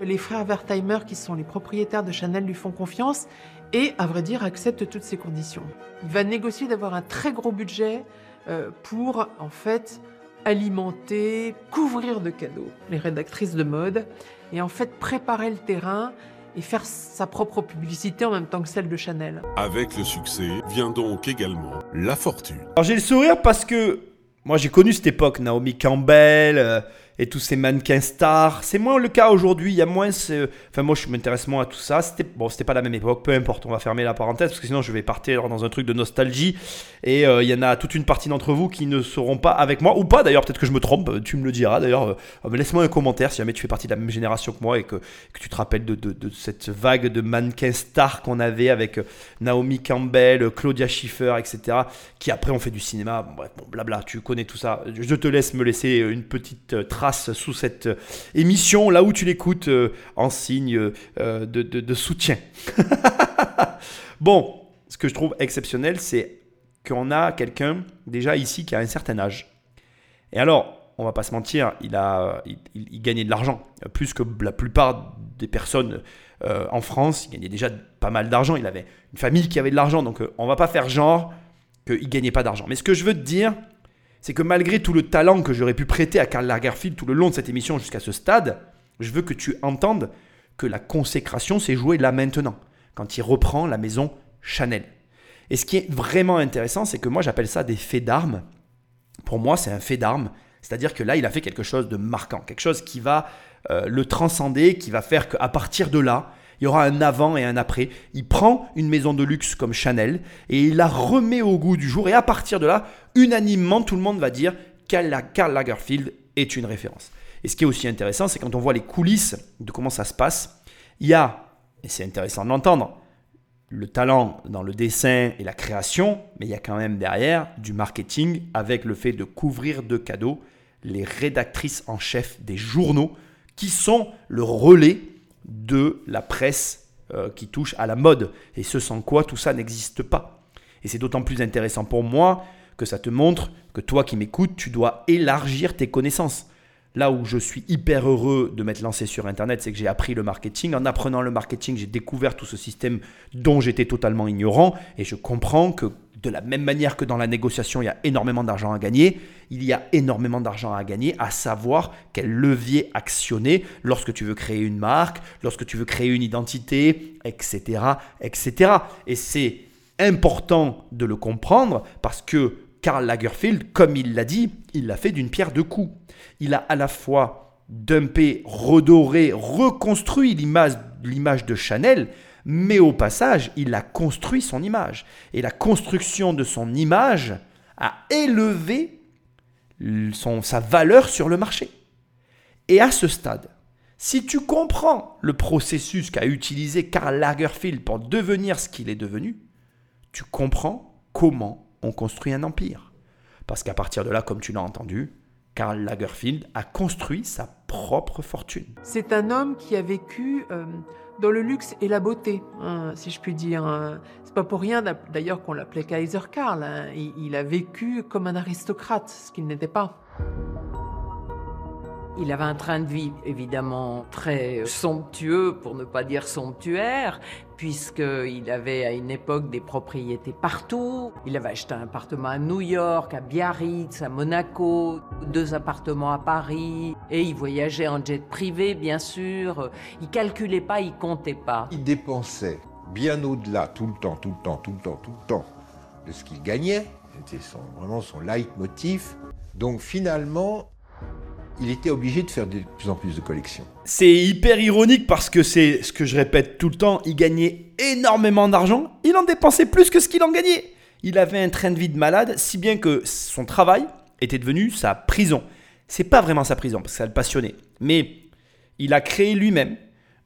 Les frères Wertheimer, qui sont les propriétaires de Chanel, lui font confiance et, à vrai dire, acceptent toutes ces conditions. Il va négocier d'avoir un très gros budget euh, pour, en fait, alimenter, couvrir de cadeaux les rédactrices de mode et, en fait, préparer le terrain et faire sa propre publicité en même temps que celle de Chanel. Avec le succès vient donc également la fortune. Alors j'ai le sourire parce que moi j'ai connu cette époque, Naomi Campbell euh, et tous ces mannequins stars. C'est moins le cas aujourd'hui, il y a moins. Enfin moi je m'intéresse moins à tout ça. C'était bon, c'était pas la même époque, peu importe, on va fermer la parenthèse parce que sinon je vais partir dans un truc de nostalgie et euh, il y en a toute une partie d'entre vous qui ne seront pas avec moi ou pas d'ailleurs, peut-être que je me trompe, tu me le diras d'ailleurs. Euh, laisse-moi un commentaire si jamais tu fais partie de la même génération que moi et que, que tu te rappelles de, de, cette vague de mannequins stars qu'on avait avec euh, Naomi Campbell, Claudia Schiffer, etc. qui après ont fait du cinéma. Bref, bon, blabla, tu connais tout ça. Je te laisse me laisser une petite euh, sous cette euh, émission, là où tu l'écoutes, euh, en signe euh, de, soutien. bon, ce que je trouve exceptionnel, c'est qu'on a quelqu'un déjà ici qui a un certain âge. Et alors, on va pas se mentir, il, a, il, gagnait de l'argent, plus que la plupart des personnes en France. Il gagnait déjà pas mal d'argent. Il avait une famille qui avait de l'argent, donc on va pas faire genre qu'il gagnait pas d'argent. Mais ce que je veux te dire, c'est que malgré tout le talent que j'aurais pu prêter à Karl Lagerfeld tout le long de cette émission jusqu'à ce stade, je veux que tu entendes que la consécration s'est jouée là maintenant, quand il reprend la maison Chanel. Et ce qui est vraiment intéressant, c'est que moi j'appelle ça des faits d'armes. Pour moi, c'est un fait d'armes. C'est-à-dire que là, il a fait quelque chose de marquant, quelque chose qui va euh, le transcender, qui va faire qu'à partir de là, il y aura un avant et un après. Il prend une maison de luxe comme Chanel et il la remet au goût du jour. Et à partir de là, unanimement, tout le monde va dire Karl Karl Lagerfeld est une référence. Et ce qui est aussi intéressant, c'est quand on voit les coulisses de comment ça se passe, il y a, et c'est intéressant de l'entendre, le talent dans le dessin et la création, mais il y a quand même derrière du marketing avec le fait de couvrir de cadeaux les rédactrices en chef des journaux qui sont le relais de la presse euh, qui touche à la mode et ce sans quoi tout ça n'existe pas. Et c'est d'autant plus intéressant pour moi que ça te montre que toi qui m'écoutes, tu dois élargir tes connaissances. Là où je suis hyper heureux de m'être lancé sur Internet, c'est que j'ai appris le marketing. En apprenant le marketing, j'ai découvert tout ce système dont j'étais totalement ignorant. Et je comprends que de la même manière que dans la négociation, il y a énormément d'argent à gagner, il y a énormément d'argent à gagner, à savoir quel levier actionner lorsque tu veux créer une marque, lorsque tu veux créer une identité, etc. etc. Et c'est important de le comprendre parce que Karl Lagerfeld, comme il l'a dit, il l'a fait d'une pierre deux coups. Il a à la fois dumpé, redoré, reconstruit l'image, de Chanel, mais au passage, il a construit son image. Et la construction de son image a élevé son, sa valeur sur le marché. Et à ce stade, si tu comprends le processus qu'a utilisé Karl Lagerfeld pour devenir ce qu'il est devenu, tu comprends comment on construit un empire. Parce qu'à partir de là, comme tu l'as entendu, Karl Lagerfeld a construit sa propre fortune. C'est un homme qui a vécu euh, dans le luxe et la beauté, hein, si je puis dire. hein. C'est pas pour rien d'a- d'ailleurs qu'on l'appelait Kaiser Karl. hein. Il a vécu comme un aristocrate, ce qu'il n'était pas. Il avait un train de vie évidemment très somptueux, pour ne pas dire somptuaire, puisqu'il avait à une époque des propriétés partout. Il avait acheté un appartement à New York, à Biarritz, à Monaco, deux appartements à Paris, et il voyageait en jet privé, bien sûr. Il calculait pas, il comptait pas. Il dépensait bien au-delà, tout le temps, tout le temps, tout le temps, tout le temps, de ce qu'il gagnait. C'était son- vraiment son leitmotiv. Donc finalement, il était obligé de faire de plus en plus de collections. C'est hyper ironique parce que c'est ce que je répète tout le temps, il gagnait énormément d'argent, il en dépensait plus que ce qu'il en gagnait. Il avait un train de vie de malade, si bien que son travail était devenu sa prison. C'est pas vraiment sa prison parce que ça le passionnait, mais il a créé lui-même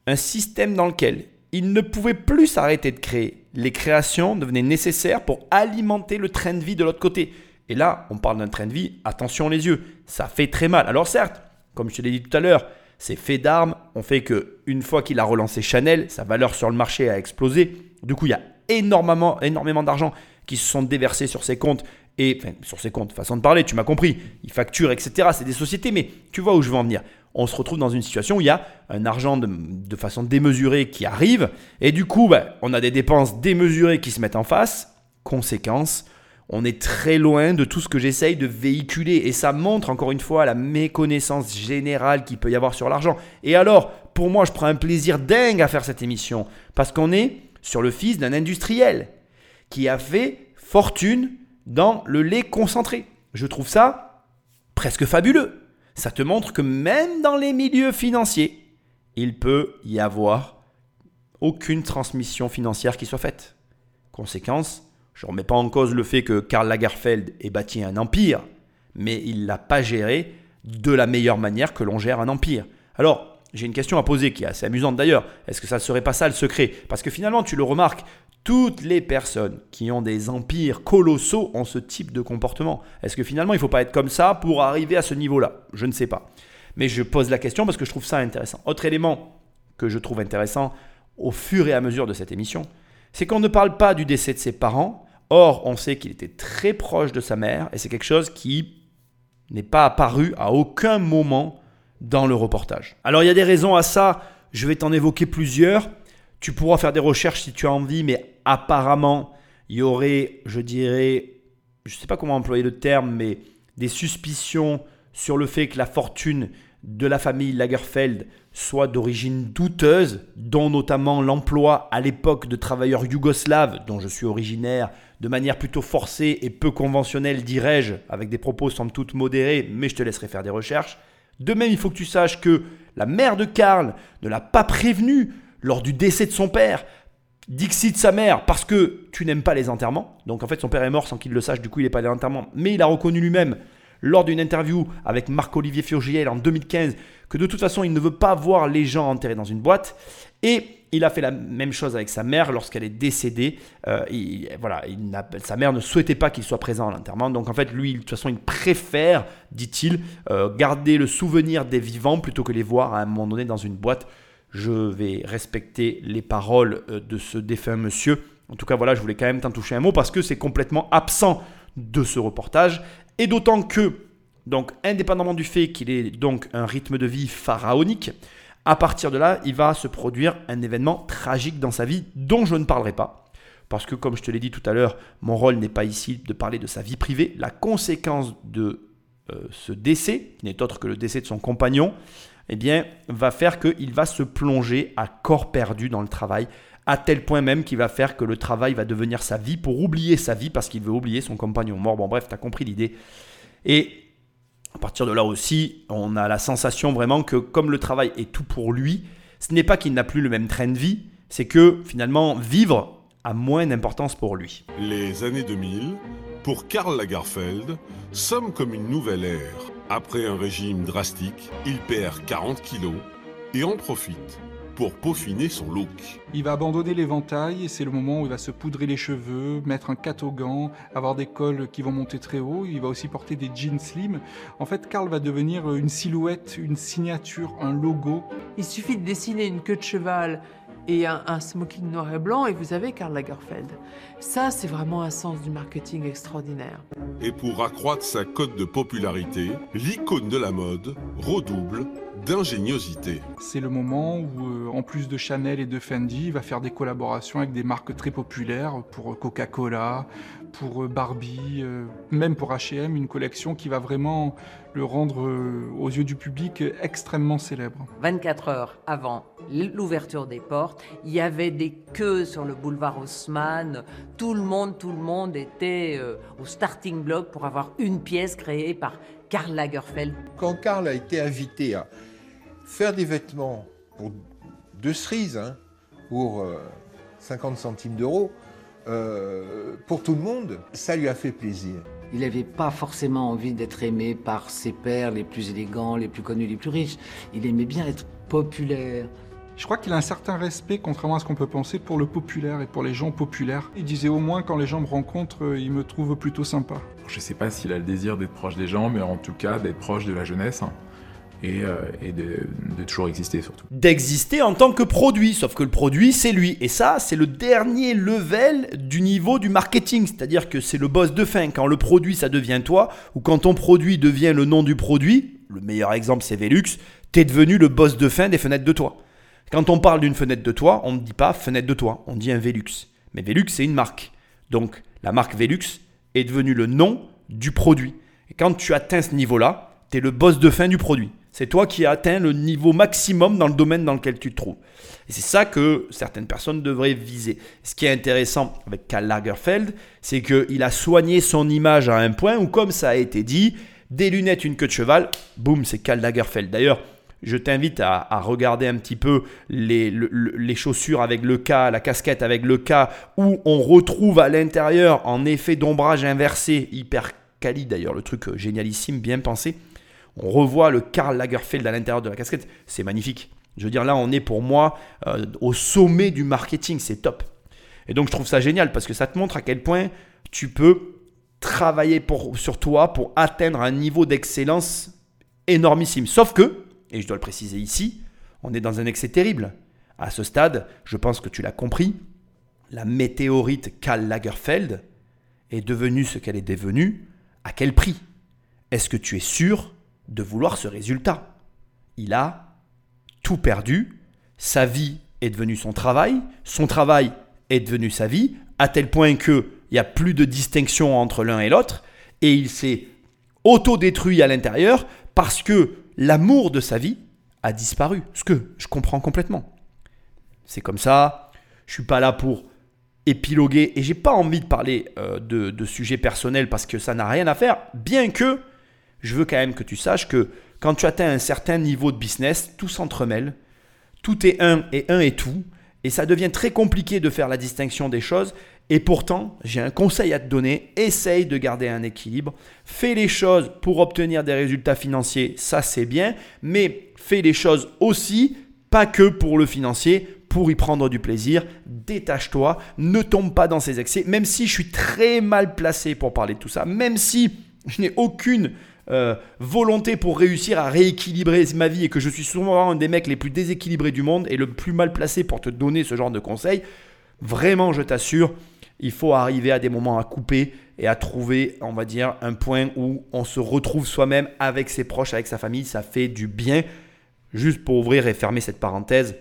un système dans lequel il ne pouvait plus s'arrêter de créer. Les créations devenaient nécessaires pour alimenter le train de vie de l'autre côté. Et là, on parle d'un train de vie, attention les yeux, ça fait très mal. Alors certes, comme je te l'ai dit tout à l'heure, ces faits d'armes ont fait que une fois qu'il a relancé Chanel, sa valeur sur le marché a explosé. Du coup, il y a énormément, énormément d'argent qui se sont déversés sur ses comptes et sur ses comptes, façon de parler, tu m'as compris. Il facture, etc. C'est des sociétés, mais tu vois où je veux en venir. On se retrouve dans une situation où il y a un argent de, de façon démesurée qui arrive, et du coup, bah, on a des dépenses démesurées qui se mettent en face. Conséquence, On est très loin de tout ce que j'essaye de véhiculer. Et ça montre encore une fois la méconnaissance générale qu'il peut y avoir sur l'argent. Et alors, pour moi, je prends un plaisir dingue à faire cette émission. Parce qu'on est sur le fils d'un industriel qui a fait fortune dans le lait concentré. Je trouve ça presque fabuleux. Ça te montre que même dans les milieux financiers, il peut y avoir aucune transmission financière qui soit faite. Conséquence, je ne remets pas en cause le fait que Karl Lagerfeld ait bâti un empire, mais il ne l'a pas géré de la meilleure manière que l'on gère un empire. Alors, j'ai une question à poser qui est assez amusante d'ailleurs. Est-ce que ça ne serait pas ça le secret? Parce que finalement, tu le remarques, toutes les personnes qui ont des empires colossaux ont ce type de comportement. Est-ce que finalement, il ne faut pas être comme ça pour arriver à ce niveau-là? Je ne sais pas. Mais je pose la question parce que je trouve ça intéressant. Autre élément que je trouve intéressant au fur et à mesure de cette émission, c'est qu'on ne parle pas du décès de ses parents. Or, on sait qu'il était très proche de sa mère et c'est quelque chose qui n'est pas apparu à aucun moment dans le reportage. Alors, il y a des raisons à ça. Je vais t'en évoquer plusieurs. Tu pourras faire des recherches si tu as envie, mais apparemment, il y aurait, je dirais, je ne sais pas comment employer le terme, mais des suspicions sur le fait que la fortune de la famille Lagerfeld soit d'origine douteuse, dont notamment l'emploi à l'époque de travailleurs yougoslaves, dont je suis originaire, de manière plutôt forcée et peu conventionnelle, dirais-je, avec des propos somme toute modérés, mais je te laisserai faire des recherches. De même, il faut que tu saches que la mère de Karl ne l'a pas prévenu lors du décès de son père. Dixit sa mère parce que tu n'aimes pas les enterrements. Donc en fait son père est mort sans qu'il le sache, du coup il n'est pas allé à l'enterrement. Mais il a reconnu lui-même lors d'une interview avec Marc-Olivier Furgiel en 2015 que de toute façon il ne veut pas voir les gens enterrés dans une boîte. Et il a fait la même chose avec sa mère lorsqu'elle est décédée. Euh, sa mère ne souhaitait pas qu'il soit présent à l'enterrement. Donc en fait, lui, de toute façon, il préfère, dit-il, euh, garder le souvenir des vivants plutôt que les voir à un moment donné dans une boîte je vais respecter les paroles euh, de ce défunt monsieur. En tout cas, voilà, je voulais quand même t'en toucher un mot parce que c'est complètement absent de ce reportage. Et d'autant que, donc, indépendamment du fait qu'il ait donc un rythme de vie pharaonique, à partir de là, il va se produire un événement tragique dans sa vie dont je ne parlerai pas. Parce que, comme je te l'ai dit tout à l'heure, mon rôle n'est pas ici de parler de sa vie privée. La conséquence de euh, ce décès, qui n'est autre que le décès de son compagnon, eh bien, va faire qu'il va se plonger à corps perdu dans le travail, à tel point même qu'il va faire que le travail va devenir sa vie pour oublier sa vie parce qu'il veut oublier son compagnon mort. Bon, bref, tu compris l'idée. Et à partir de là aussi, on a la sensation vraiment que comme le travail est tout pour lui, ce n'est pas qu'il n'a plus le même train de vie, c'est que finalement, vivre a moins d'importance pour lui. Les années 2000, pour Karl Lagerfeld, sommes comme une nouvelle ère après un régime drastique, il perd 40 kilos et en profite pour peaufiner son look. Il va abandonner l'éventail et c'est le moment où il va se poudrer les cheveux, mettre un catogan, avoir des cols qui vont monter très haut. Il va aussi porter des jeans slim. En fait, Karl va devenir une silhouette, une signature, un logo. Il suffit de dessiner une queue de cheval et un, smoking noir et blanc et vous avez Karl Lagerfeld. Ça, c'est vraiment un sens du marketing extraordinaire. Et pour accroître sa cote de popularité, l'icône de la mode redouble d'ingéniosité. C'est le moment où, euh, en plus de Chanel et de Fendi, il va faire des collaborations avec des marques très populaires pour Coca-Cola, pour euh, Barbie, euh, même pour H&M, une collection qui va vraiment le rendre aux yeux du public extrêmement célèbre. 24 heures avant l'ouverture des portes, il y avait des queues sur le boulevard Haussmann. Tout le monde, tout le monde était au starting block pour avoir une pièce créée par Karl Lagerfeld. Quand Karl a été invité à faire des vêtements pour deux cerises, hein, pour 50 euh, centimes d'euros, euh, pour tout le monde, ça lui a fait plaisir. Il n'avait pas forcément envie d'être aimé par ses pairs les plus élégants, les plus connus, les plus riches. Il aimait bien être populaire. Je crois qu'il a un certain respect, contrairement à ce qu'on peut penser, pour le populaire et pour les gens populaires. Il disait au moins quand les gens me rencontrent, euh, ils me trouvent plutôt sympa. Je ne sais pas s'il a le désir d'être proche des gens, mais en tout cas d'être proche de la jeunesse. Et, euh, de, toujours exister surtout. D'exister en tant que produit, sauf que le produit c'est lui. Et ça, c'est le dernier level du niveau du marketing, c'est-à-dire que c'est le boss de fin. Quand le produit ça devient toi, ou quand ton produit devient le nom du produit, le meilleur exemple c'est Velux, t'es devenu le boss de fin des fenêtres de toit. Quand on parle d'une fenêtre de toit, on ne dit pas fenêtre de toit, on dit un Velux. Mais Velux c'est une marque. Donc la marque Velux est devenu le nom du produit. Et quand tu atteins ce niveau-là, tu es le boss de fin du produit. C'est toi qui as atteint le niveau maximum dans le domaine dans lequel tu te trouves. Et c'est ça que certaines personnes devraient viser. Ce qui est intéressant avec Karl Lagerfeld, c'est qu'il a soigné son image à un point où, comme ça a été dit, des lunettes, une queue de cheval, boum, c'est Karl Lagerfeld. D'ailleurs, je t'invite à, regarder un petit peu les, chaussures avec le K, la casquette avec le K, où on retrouve à l'intérieur en effet d'ombrage inversé, hyper quali d'ailleurs, le truc génialissime, bien pensé. On revoit le Karl Lagerfeld à l'intérieur de la casquette, c'est magnifique. Je veux dire, là, on est pour moi euh, au sommet du marketing, c'est top. Et donc, je trouve ça génial parce que ça te montre à quel point tu peux travailler sur toi pour atteindre un niveau d'excellence énormissime. Sauf que, et je dois le préciser ici, on est dans un excès terrible. À ce stade, je pense que tu l'as compris, la météorite Karl Lagerfeld est devenue ce qu'elle est devenue. À quel prix? Est-ce que tu es sûr? De vouloir ce résultat Il a tout perdu, sa vie est devenue son travail, son travail est devenu sa vie, à tel point qu'il n'y a plus de distinction entre l'un et l'autre, et il s'est auto-détruit à l'intérieur parce que l'amour de sa vie a disparu. Ce que je comprends complètement. C'est comme ça. Je suis pas là pour épiloguer et j'ai pas envie de parler euh, de, de, sujets personnels parce que ça n'a rien à faire. Bien que je veux quand même que tu saches que quand tu atteins un certain niveau de business, tout s'entremêle. Tout est un et un est tout. Et ça devient très compliqué de faire la distinction des choses. Et pourtant, j'ai un conseil à te donner. Essaye de garder un équilibre. Fais les choses pour obtenir des résultats financiers, ça c'est bien. Mais fais les choses aussi, pas que pour le financier, pour y prendre du plaisir. Détache-toi, ne tombe pas dans ces excès. Même si je suis très mal placé pour parler de tout ça, même si je n'ai aucune euh, volonté pour réussir à rééquilibrer ma vie et que je suis souvent un des mecs les plus déséquilibrés du monde et le plus mal placé pour te donner ce genre de conseils, vraiment, je t'assure, il faut arriver à des moments à couper et à trouver, on va dire, un point où on se retrouve soi-même avec ses proches, avec sa famille. Ça fait du bien. Juste pour ouvrir et fermer cette parenthèse,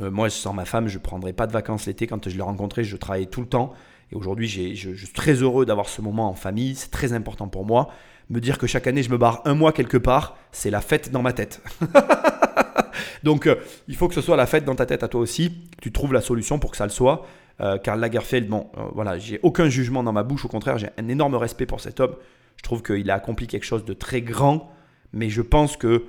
euh, moi, sans ma femme, je ne prendrai pas de vacances l'été. Quand je l'ai rencontrée, je travaillais tout le temps. Et aujourd'hui, je, je, suis très heureux d'avoir ce moment en famille. C'est très important pour moi. Me dire que chaque année, je me barre un mois quelque part, c'est la fête dans ma tête. Donc, euh, il faut que ce soit la fête dans ta tête à toi aussi. Que tu trouves la solution pour que ça le soit. Euh, Karl Lagerfeld, bon, euh, voilà, j'ai aucun jugement dans ma bouche, au contraire, j'ai un énorme respect pour cet homme. Je trouve qu'il a accompli quelque chose de très grand, mais je pense que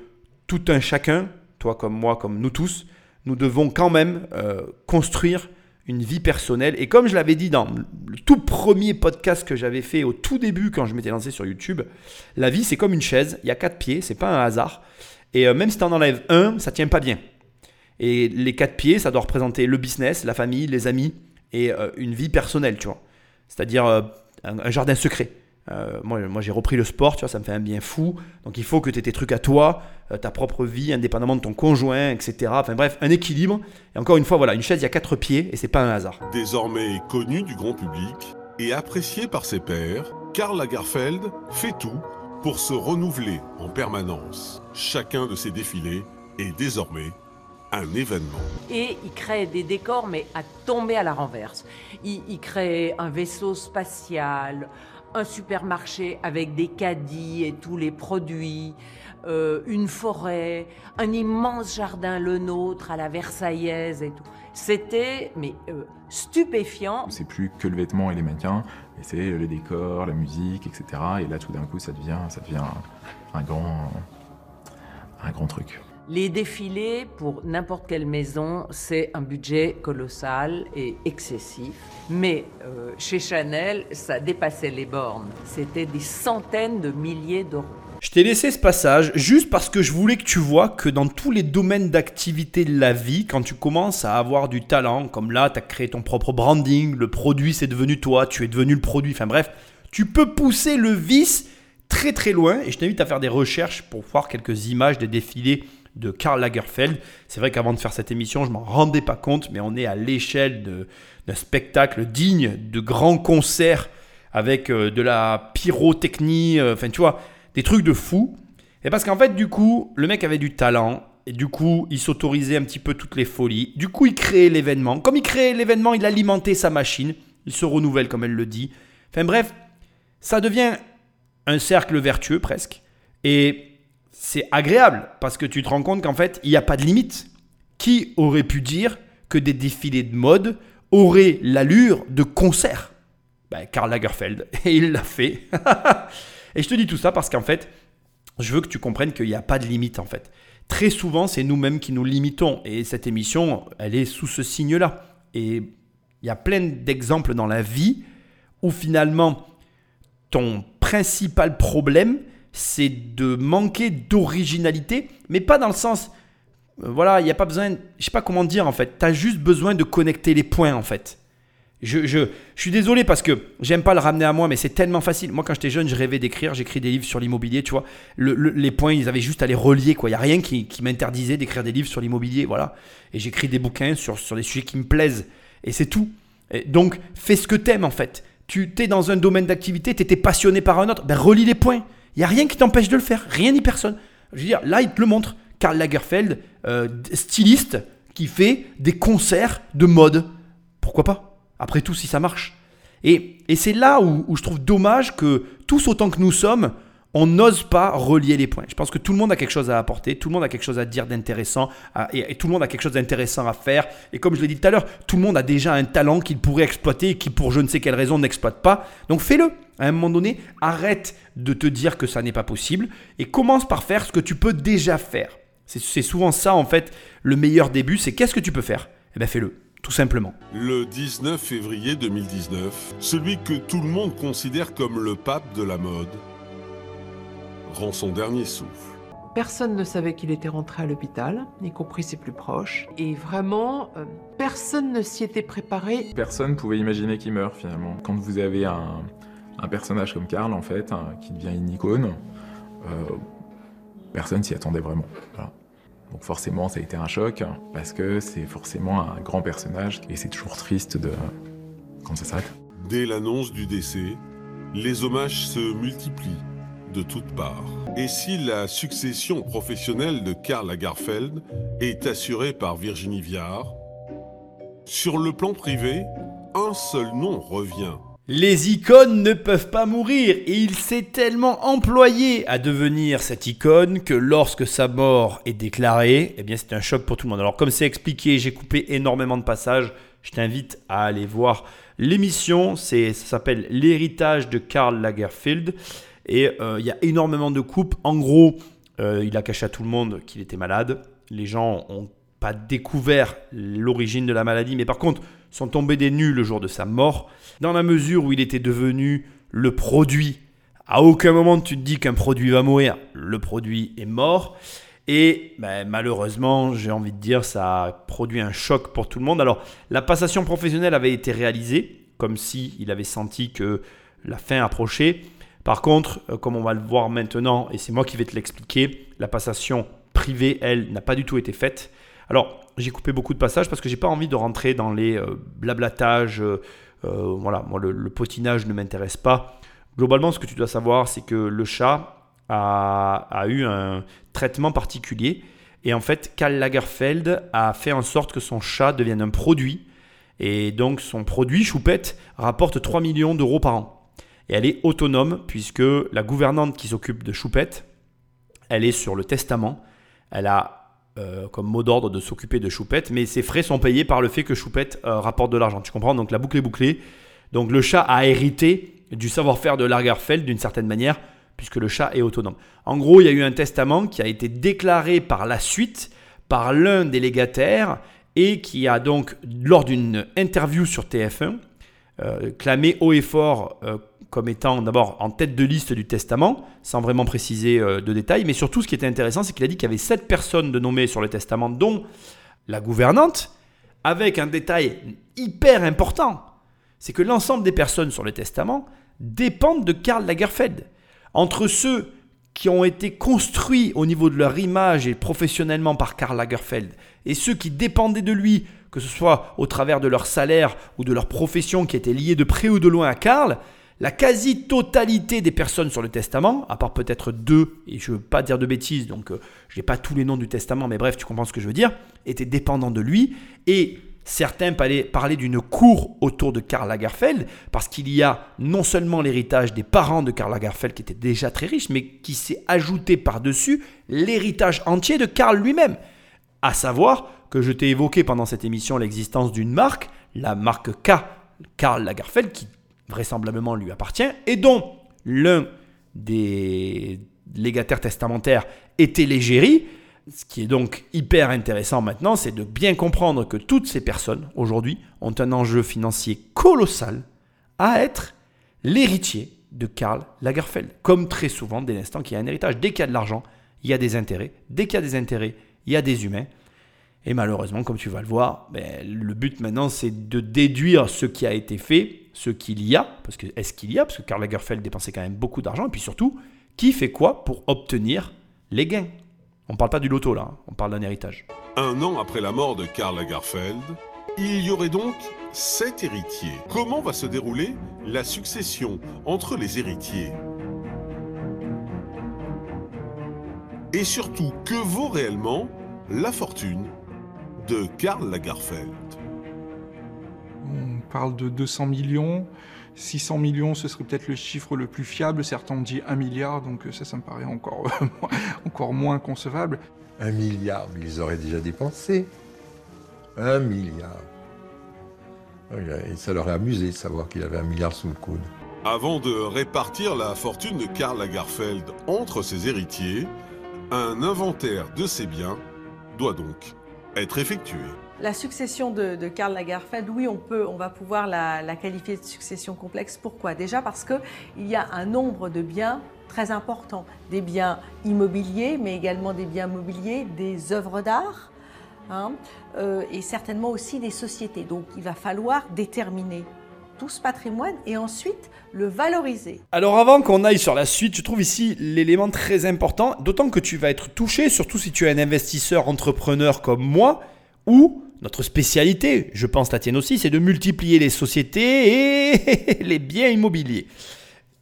tout un chacun, toi comme moi, comme nous tous, nous devons quand même euh, construire une vie personnelle. Et comme je l'avais dit dans le tout premier podcast que j'avais fait au tout début quand je m'étais lancé sur YouTube, la vie c'est comme une chaise, il y a quatre pieds, c'est pas un hasard. Et même si tu en enlèves un, ça tient pas bien. Et les quatre pieds, ça doit représenter le business, la famille, les amis, et euh, une vie personnelle, tu vois. C'est-à-dire euh, un, jardin secret. Euh, moi, moi j'ai repris le sport, tu vois, ça me fait un bien fou. Donc il faut que tu aies tes trucs à toi, ta propre vie, indépendamment de ton conjoint, etc. Enfin bref, un équilibre. Et encore une fois, voilà, une chaise, il y a quatre pieds et c'est pas un hasard. Désormais connu du grand public et apprécié par ses pairs, Karl Lagerfeld fait tout pour se renouveler en permanence. Chacun de ses défilés est désormais un événement. Et il crée des décors, mais à tomber à la renverse. Il, crée un vaisseau spatial, un supermarché avec des caddies et tous les produits, euh, une forêt, un immense jardin, le nôtre, à la Versaillaise et tout. C'était mais euh, stupéfiant. C'est plus que le vêtement et les mannequins, mais c'est le décor, la musique, etc. Et là, tout d'un coup, ça devient, ça devient un grand, un grand truc. Les défilés, pour n'importe quelle maison, c'est un budget colossal et excessif. Mais euh, chez Chanel, ça dépassait les bornes. C'était des centaines de milliers d'euros. Je t'ai laissé ce passage juste parce que je voulais que tu vois que dans tous les domaines d'activité de la vie, quand tu commences à avoir du talent, comme là, tu as créé ton propre branding, le produit c'est devenu toi, tu es devenu le produit, enfin bref, tu peux pousser le vice très très loin et je t'invite à faire des recherches pour voir quelques images des défilés de Karl Lagerfeld. C'est vrai qu'avant de faire cette émission, je m'en rendais pas compte, mais on est à l'échelle d'un spectacle digne de grands concerts avec euh, de la pyrotechnie, euh, enfin tu vois, des trucs de fou. Et parce qu'en fait, du coup, le mec avait du talent. Et du coup, il s'autorisait un petit peu toutes les folies. Du coup, il créait l'événement. Comme il créait l'événement, il alimentait sa machine. Il se renouvelle, comme elle le dit. Enfin bref, ça devient un cercle vertueux presque. Et c'est agréable parce que tu te rends compte qu'en fait, il n'y a pas de limite. Qui aurait pu dire que des défilés de mode auraient l'allure de concert? Ben, Karl Lagerfeld. Et il l'a fait. et je te dis tout ça parce qu'en fait, je veux que tu comprennes qu'il n'y a pas de limite en fait. Très souvent, c'est nous-mêmes qui nous limitons. Et cette émission, elle est sous ce signe-là. Et il y a plein d'exemples dans la vie où finalement, ton principal problème, c'est de manquer d'originalité, mais pas dans le sens, euh, voilà, il n'y a pas besoin, je sais pas comment dire en fait, tu as juste besoin de connecter les points en fait. Je, je, suis désolé parce que j'aime pas le ramener à moi, mais c'est tellement facile. Moi, quand j'étais jeune, je rêvais d'écrire, j'écris des livres sur l'immobilier, tu vois. les points, ils avaient juste à les relier, quoi. Il n'y a rien qui, m'interdisait d'écrire des livres sur l'immobilier, voilà. Et j'écris des bouquins sur, sur des sujets qui me plaisent. Et c'est tout. donc, fais ce que t'aimes, en fait. Tu es dans un domaine d'activité, tu étais passionné par un autre, ben relis les points. Il n'y a rien qui t'empêche de le faire, rien ni personne. Je veux dire, là, il te le montre. Karl Lagerfeld, euh, styliste, qui fait des concerts de mode. Pourquoi pas? Après tout, si ça marche. Et, c'est là où, je trouve dommage que tous autant que nous sommes, on n'ose pas relier les points. Je pense que tout le monde a quelque chose à apporter, tout le monde a quelque chose à dire d'intéressant, et, tout le monde a quelque chose d'intéressant à faire. Et comme je l'ai dit tout à l'heure, tout le monde a déjà un talent qu'il pourrait exploiter et qui, pour je ne sais quelle raison, n'exploite pas. Donc fais-le. À un moment donné, arrête de te dire que ça n'est pas possible et commence par faire ce que tu peux déjà faire. C'est souvent ça, en fait, le meilleur début, c'est qu'est-ce que tu peux faire? Eh bien, fais-le tout simplement. Le 19 février 2019, celui que tout le monde considère comme le pape de la mode rend son dernier souffle. Personne ne savait qu'il était rentré à l'hôpital, y compris ses plus proches. Et vraiment, euh, personne ne s'y était préparé. Personne ne pouvait imaginer qu'il meurt finalement. Quand vous avez un, personnage comme Karl, en fait, hein, qui devient une icône, euh, personne s'y attendait vraiment. Donc forcément, ça a été un choc, parce que c'est forcément un grand personnage, et c'est toujours triste de quand ça s'arrête. Dès l'annonce du décès, les hommages se multiplient de toutes parts. Et si la succession professionnelle de Karl Lagerfeld est assurée par Virginie Viard, sur le plan privé, un seul nom revient. Les icônes ne peuvent pas mourir et il s'est tellement employé à devenir cette icône que lorsque sa mort est déclarée, eh bien c'est un choc pour tout le monde. Alors comme c'est expliqué, j'ai coupé énormément de passages. Je t'invite à aller voir l'émission. Ça s'appelle L'héritage de Karl Lagerfeld. Et euh, il y a énormément de coupes. En gros, euh, il a caché à tout le monde qu'il était malade. Les gens n'ont pas découvert l'origine de la maladie, mais par contre sont tombés des nues le jour de sa mort, dans la mesure où il était devenu le produit. À aucun moment tu te dis qu'un produit va mourir. Le produit est mort. Et ben, malheureusement, j'ai envie de dire, ça a produit un choc pour tout le monde. Alors, la passation professionnelle avait été réalisée, comme si il avait senti que la fin approchait. Par contre, euh, comme on va le voir maintenant, et c'est moi qui vais te l'expliquer, la passation privée, elle, n'a pas du tout été faite. Alors, j'ai coupé beaucoup de passages parce que j'ai pas envie de rentrer dans les euh, blablatages. Euh, voilà, moi, le, potinage ne m'intéresse pas. Globalement, ce que tu dois savoir, c'est que le chat a, a, eu un traitement particulier. Et en fait, Karl Lagerfeld a fait en sorte que son chat devienne un produit. Et donc, son produit, Choupette, rapporte 3 millions d'euros par an. Et elle est autonome puisque la gouvernante qui s'occupe de Choupette, elle est sur le testament. Elle a euh, comme mot d'ordre de s'occuper de Choupette, mais ses frais sont payés par le fait que Choupette euh, rapporte de l'argent. Tu comprends? Donc la boucle est bouclée. Donc le chat a hérité du savoir-faire de Lagerfeld d'une certaine manière, puisque le chat est autonome. En gros, il y a eu un testament qui a été déclaré par la suite par l'un des légataires et qui a donc, lors d'une interview sur TF1, euh, clamé haut et fort comme étant d'abord en tête de liste du testament, sans vraiment préciser euh, de détails. Mais surtout, ce qui était intéressant, c'est qu'il a dit qu'il y avait sept personnes de nommées sur le testament, dont la gouvernante, avec un détail hyper important. C'est que l'ensemble des personnes sur le testament dépendent de Karl Lagerfeld. Entre ceux qui ont été construits au niveau de leur image et professionnellement par Karl Lagerfeld, et ceux qui dépendaient de lui, que ce soit au travers de leur salaire ou de leur profession qui était liée de près ou de loin à Karl, la quasi-totalité des personnes sur le testament, à part peut-être deux, et je ne veux pas dire de bêtises, donc euh, je n'ai pas tous les noms du testament, mais bref, tu comprends ce que je veux dire, étaient dépendants de lui. Et Certains parlaient d'une cour autour de Karl Lagerfeld, parce qu'il y a non seulement l'héritage des parents de Karl Lagerfeld qui étaient déjà très riches, mais qui s'est ajouté par-dessus l'héritage entier de Karl lui-même. À savoir que je t'ai évoqué pendant cette émission l'existence d'une marque, la marque K, Karl Lagerfeld, qui vraisemblablement lui appartient, et dont l'un des légataires testamentaires était l'égérie. Ce qui est donc hyper intéressant maintenant, c'est de bien comprendre que toutes ces personnes, aujourd'hui, ont un enjeu financier colossal à être l'héritier de Karl Lagerfeld. Comme très souvent, dès l'instant qu'il y a un héritage, dès qu'il y a de l'argent, il y a des intérêts. Dès qu'il y a des intérêts, il y a des humains. Et malheureusement, comme tu vas le voir, ben, le but maintenant, c'est de déduire ce qui a été fait, ce qu'il y a, parce que est-ce qu'il y a, parce que Karl Lagerfeld dépensait quand même beaucoup d'argent, et puis surtout, qui fait quoi pour obtenir les gains? On parle pas du loto là, hein. on parle d'un héritage. Un an après la mort de Karl Lagerfeld, il y aurait donc sept héritiers. Comment va se dérouler la succession entre les héritiers? Et surtout, que vaut réellement la fortune? De Karl Lagerfeld On parle de 200 millions. 600 millions, ce serait peut-être le chiffre le plus fiable. Certains ont dit 1 milliard, donc euh, ça, ça me paraît encore, encore moins concevable. Un milliard, mais ils auraient déjà dépensé. Un milliard. Et ça leur a amusé de savoir qu'il avait un milliard sous le coude. Avant de répartir la fortune de Karl Lagerfeld entre ses héritiers, un inventaire de ses biens doit donc être effectué. La succession de, Karl Lagerfeld, oui, on peut, on va pouvoir la, qualifier de succession complexe. Pourquoi? Déjà parce qu'il y a un nombre de biens très importants, des biens immobiliers, mais également des biens mobiliers, des œuvres d'art, hein, euh, et certainement aussi des sociétés. Donc, il va falloir déterminer tout ce patrimoine et ensuite le valoriser. Alors avant qu'on aille sur la suite, je trouve ici l'élément très important, d'autant que tu vas être touché, surtout si tu es un investisseur entrepreneur comme moi, ou notre spécialité, je pense la tienne aussi, c'est de multiplier les sociétés et les biens immobiliers.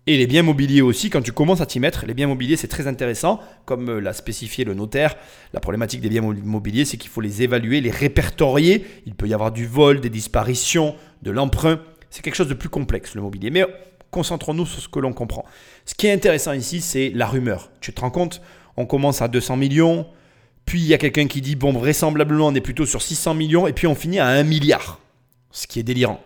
Et les biens mobiliers aussi, quand tu commences à t'y mettre, les biens mobiliers c'est très intéressant, comme euh, l'a spécifié le notaire. La problématique des biens mobiliers, c'est qu'il faut les évaluer, les répertorier. Il peut y avoir du vol, des disparitions, de l'emprunt. C'est quelque chose de plus complexe le mobilier. Mais concentrons-nous sur ce que l'on comprend. Ce qui est intéressant ici, c'est la rumeur. Tu te rends compte? On commence à 200 millions, puis il y a quelqu'un qui dit, bon, vraisemblablement, on est plutôt sur 600 millions, et puis on finit à 1 milliard. Ce qui est délirant.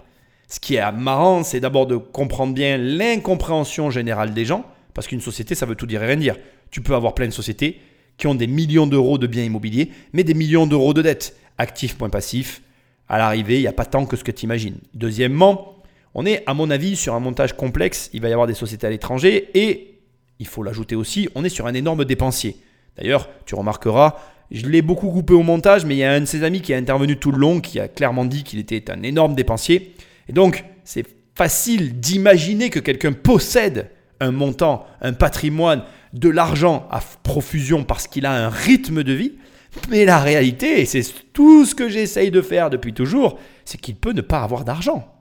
Ce qui est marrant, c'est d'abord de comprendre bien l'incompréhension générale des gens, parce qu'une société, ça veut tout dire et rien dire. Tu peux avoir plein de sociétés qui ont des millions d'euros de biens immobiliers, mais des millions d'euros de dettes. Actif, point passif. À l'arrivée, il n'y a pas tant que ce que tu imagines. Deuxièmement, on est, à mon avis, sur un montage complexe. Il va y avoir des sociétés à l'étranger et, il faut l'ajouter aussi, on est sur un énorme dépensier. D'ailleurs, tu remarqueras, je l'ai beaucoup coupé au montage, mais il y a un de ses amis qui a intervenu tout le long, qui a clairement dit qu'il était un énorme dépensier. Et donc, c'est facile d'imaginer que quelqu'un possède un montant, un patrimoine, de l'argent à profusion parce qu'il a un rythme de vie. Mais la réalité, et c'est tout ce que j'essaye de faire depuis toujours, c'est qu'il peut ne pas avoir d'argent.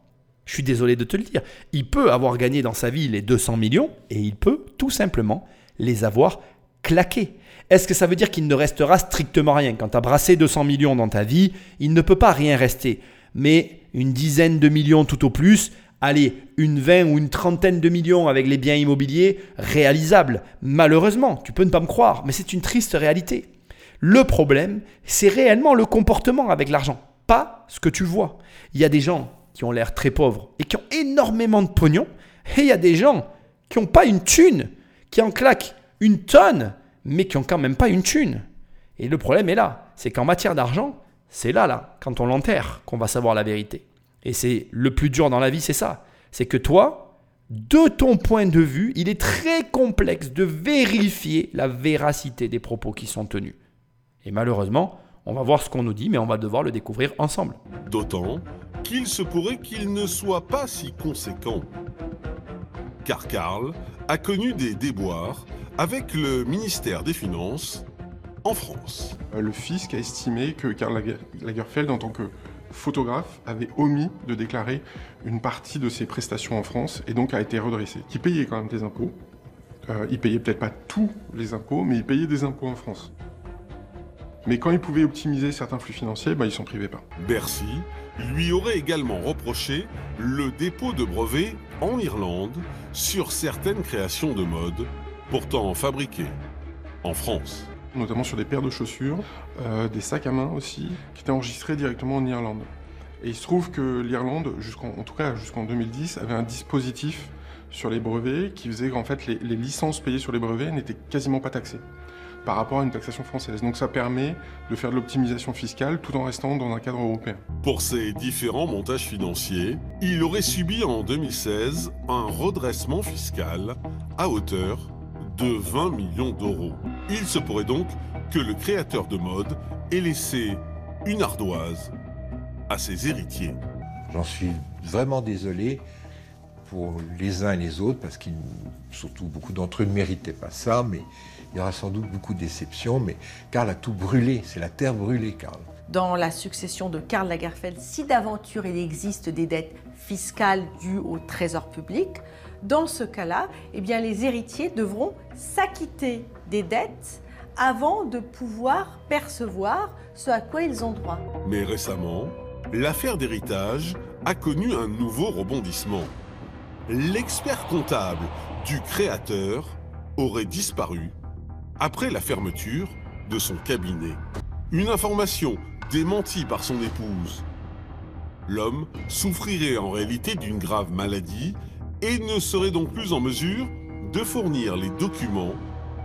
Je suis désolé de te le dire. Il peut avoir gagné dans sa vie les 200 millions et il peut tout simplement les avoir claqués. Est-ce que ça veut dire qu'il ne restera strictement rien? Quand tu as brassé 200 millions dans ta vie, il ne peut pas rien rester. Mais une dizaine de millions tout au plus, allez, une vingt ou une trentaine de millions avec les biens immobiliers, réalisable. Malheureusement, tu peux ne pas me croire, mais c'est une triste réalité. Le problème, c'est réellement le comportement avec l'argent, pas ce que tu vois. Il y a des gens qui ont l'air très pauvres et qui ont énormément de pognon, et il y a des gens qui n'ont pas une thune, qui en claquent une tonne mais qui ont quand même pas une thune. Et le problème est là, c'est qu'en matière d'argent, c'est là, là, quand on l'enterre, qu'on va savoir la vérité. Et c'est le plus dur dans la vie, c'est ça. C'est que toi, de ton point de vue, il est très complexe de vérifier la véracité des propos qui sont tenus. Et malheureusement, on va voir ce qu'on nous dit, mais on va devoir le découvrir ensemble. D'autant qu'il se pourrait qu'il ne soit pas si conséquent. Car Karl a connu des déboires avec le ministère des Finances en France. Euh, le fisc a estimé que Karl Lagerfeld, en tant que photographe, avait omis de déclarer une partie de ses prestations en France et donc a été redressé. Il payait quand même des impôts. Euh, il payait peut-être pas tous les impôts, mais il payait des impôts en France. Mais quand il pouvait optimiser certains flux financiers, bah, il s'en privait pas. Bercy lui aurait également reproché le dépôt de brevets en Irlande sur certaines créations de mode pourtant fabriquées en France. Notamment sur des paires de chaussures, euh, des sacs à main aussi, qui étaient enregistrés directement en Irlande. Et il se trouve que l'Irlande, en tout cas jusqu'en 2010, avait un dispositif sur les brevets qui faisait qu'en fait les, les licences payées sur les brevets n'étaient quasiment pas taxées par rapport à une taxation française. Donc ça permet de faire de l'optimisation fiscale tout en restant dans un cadre européen. Pour ces différents montages financiers, il aurait subi en 2016 un redressement fiscal à hauteur de 20 millions d'euros. Il se pourrait donc que le créateur de mode ait laissé une ardoise à ses héritiers. J'en suis vraiment désolé pour les uns et les autres, parce que surtout beaucoup d'entre eux ne méritaient pas ça, mais il y aura sans doute beaucoup de déceptions. Mais Karl a tout brûlé, c'est la terre brûlée, Karl. Dans la succession de Karl Lagerfeld, si d'aventure il existe des dettes fiscales dues au trésor public, dans ce cas-là, eh bien, les héritiers devront s'acquitter des dettes avant de pouvoir percevoir ce à quoi ils ont droit. Mais récemment, l'affaire d'héritage a connu un nouveau rebondissement. L'expert comptable du créateur aurait disparu après la fermeture de son cabinet. Une information démentie par son épouse. L'homme souffrirait en réalité d'une grave maladie et ne serait donc plus en mesure de fournir les documents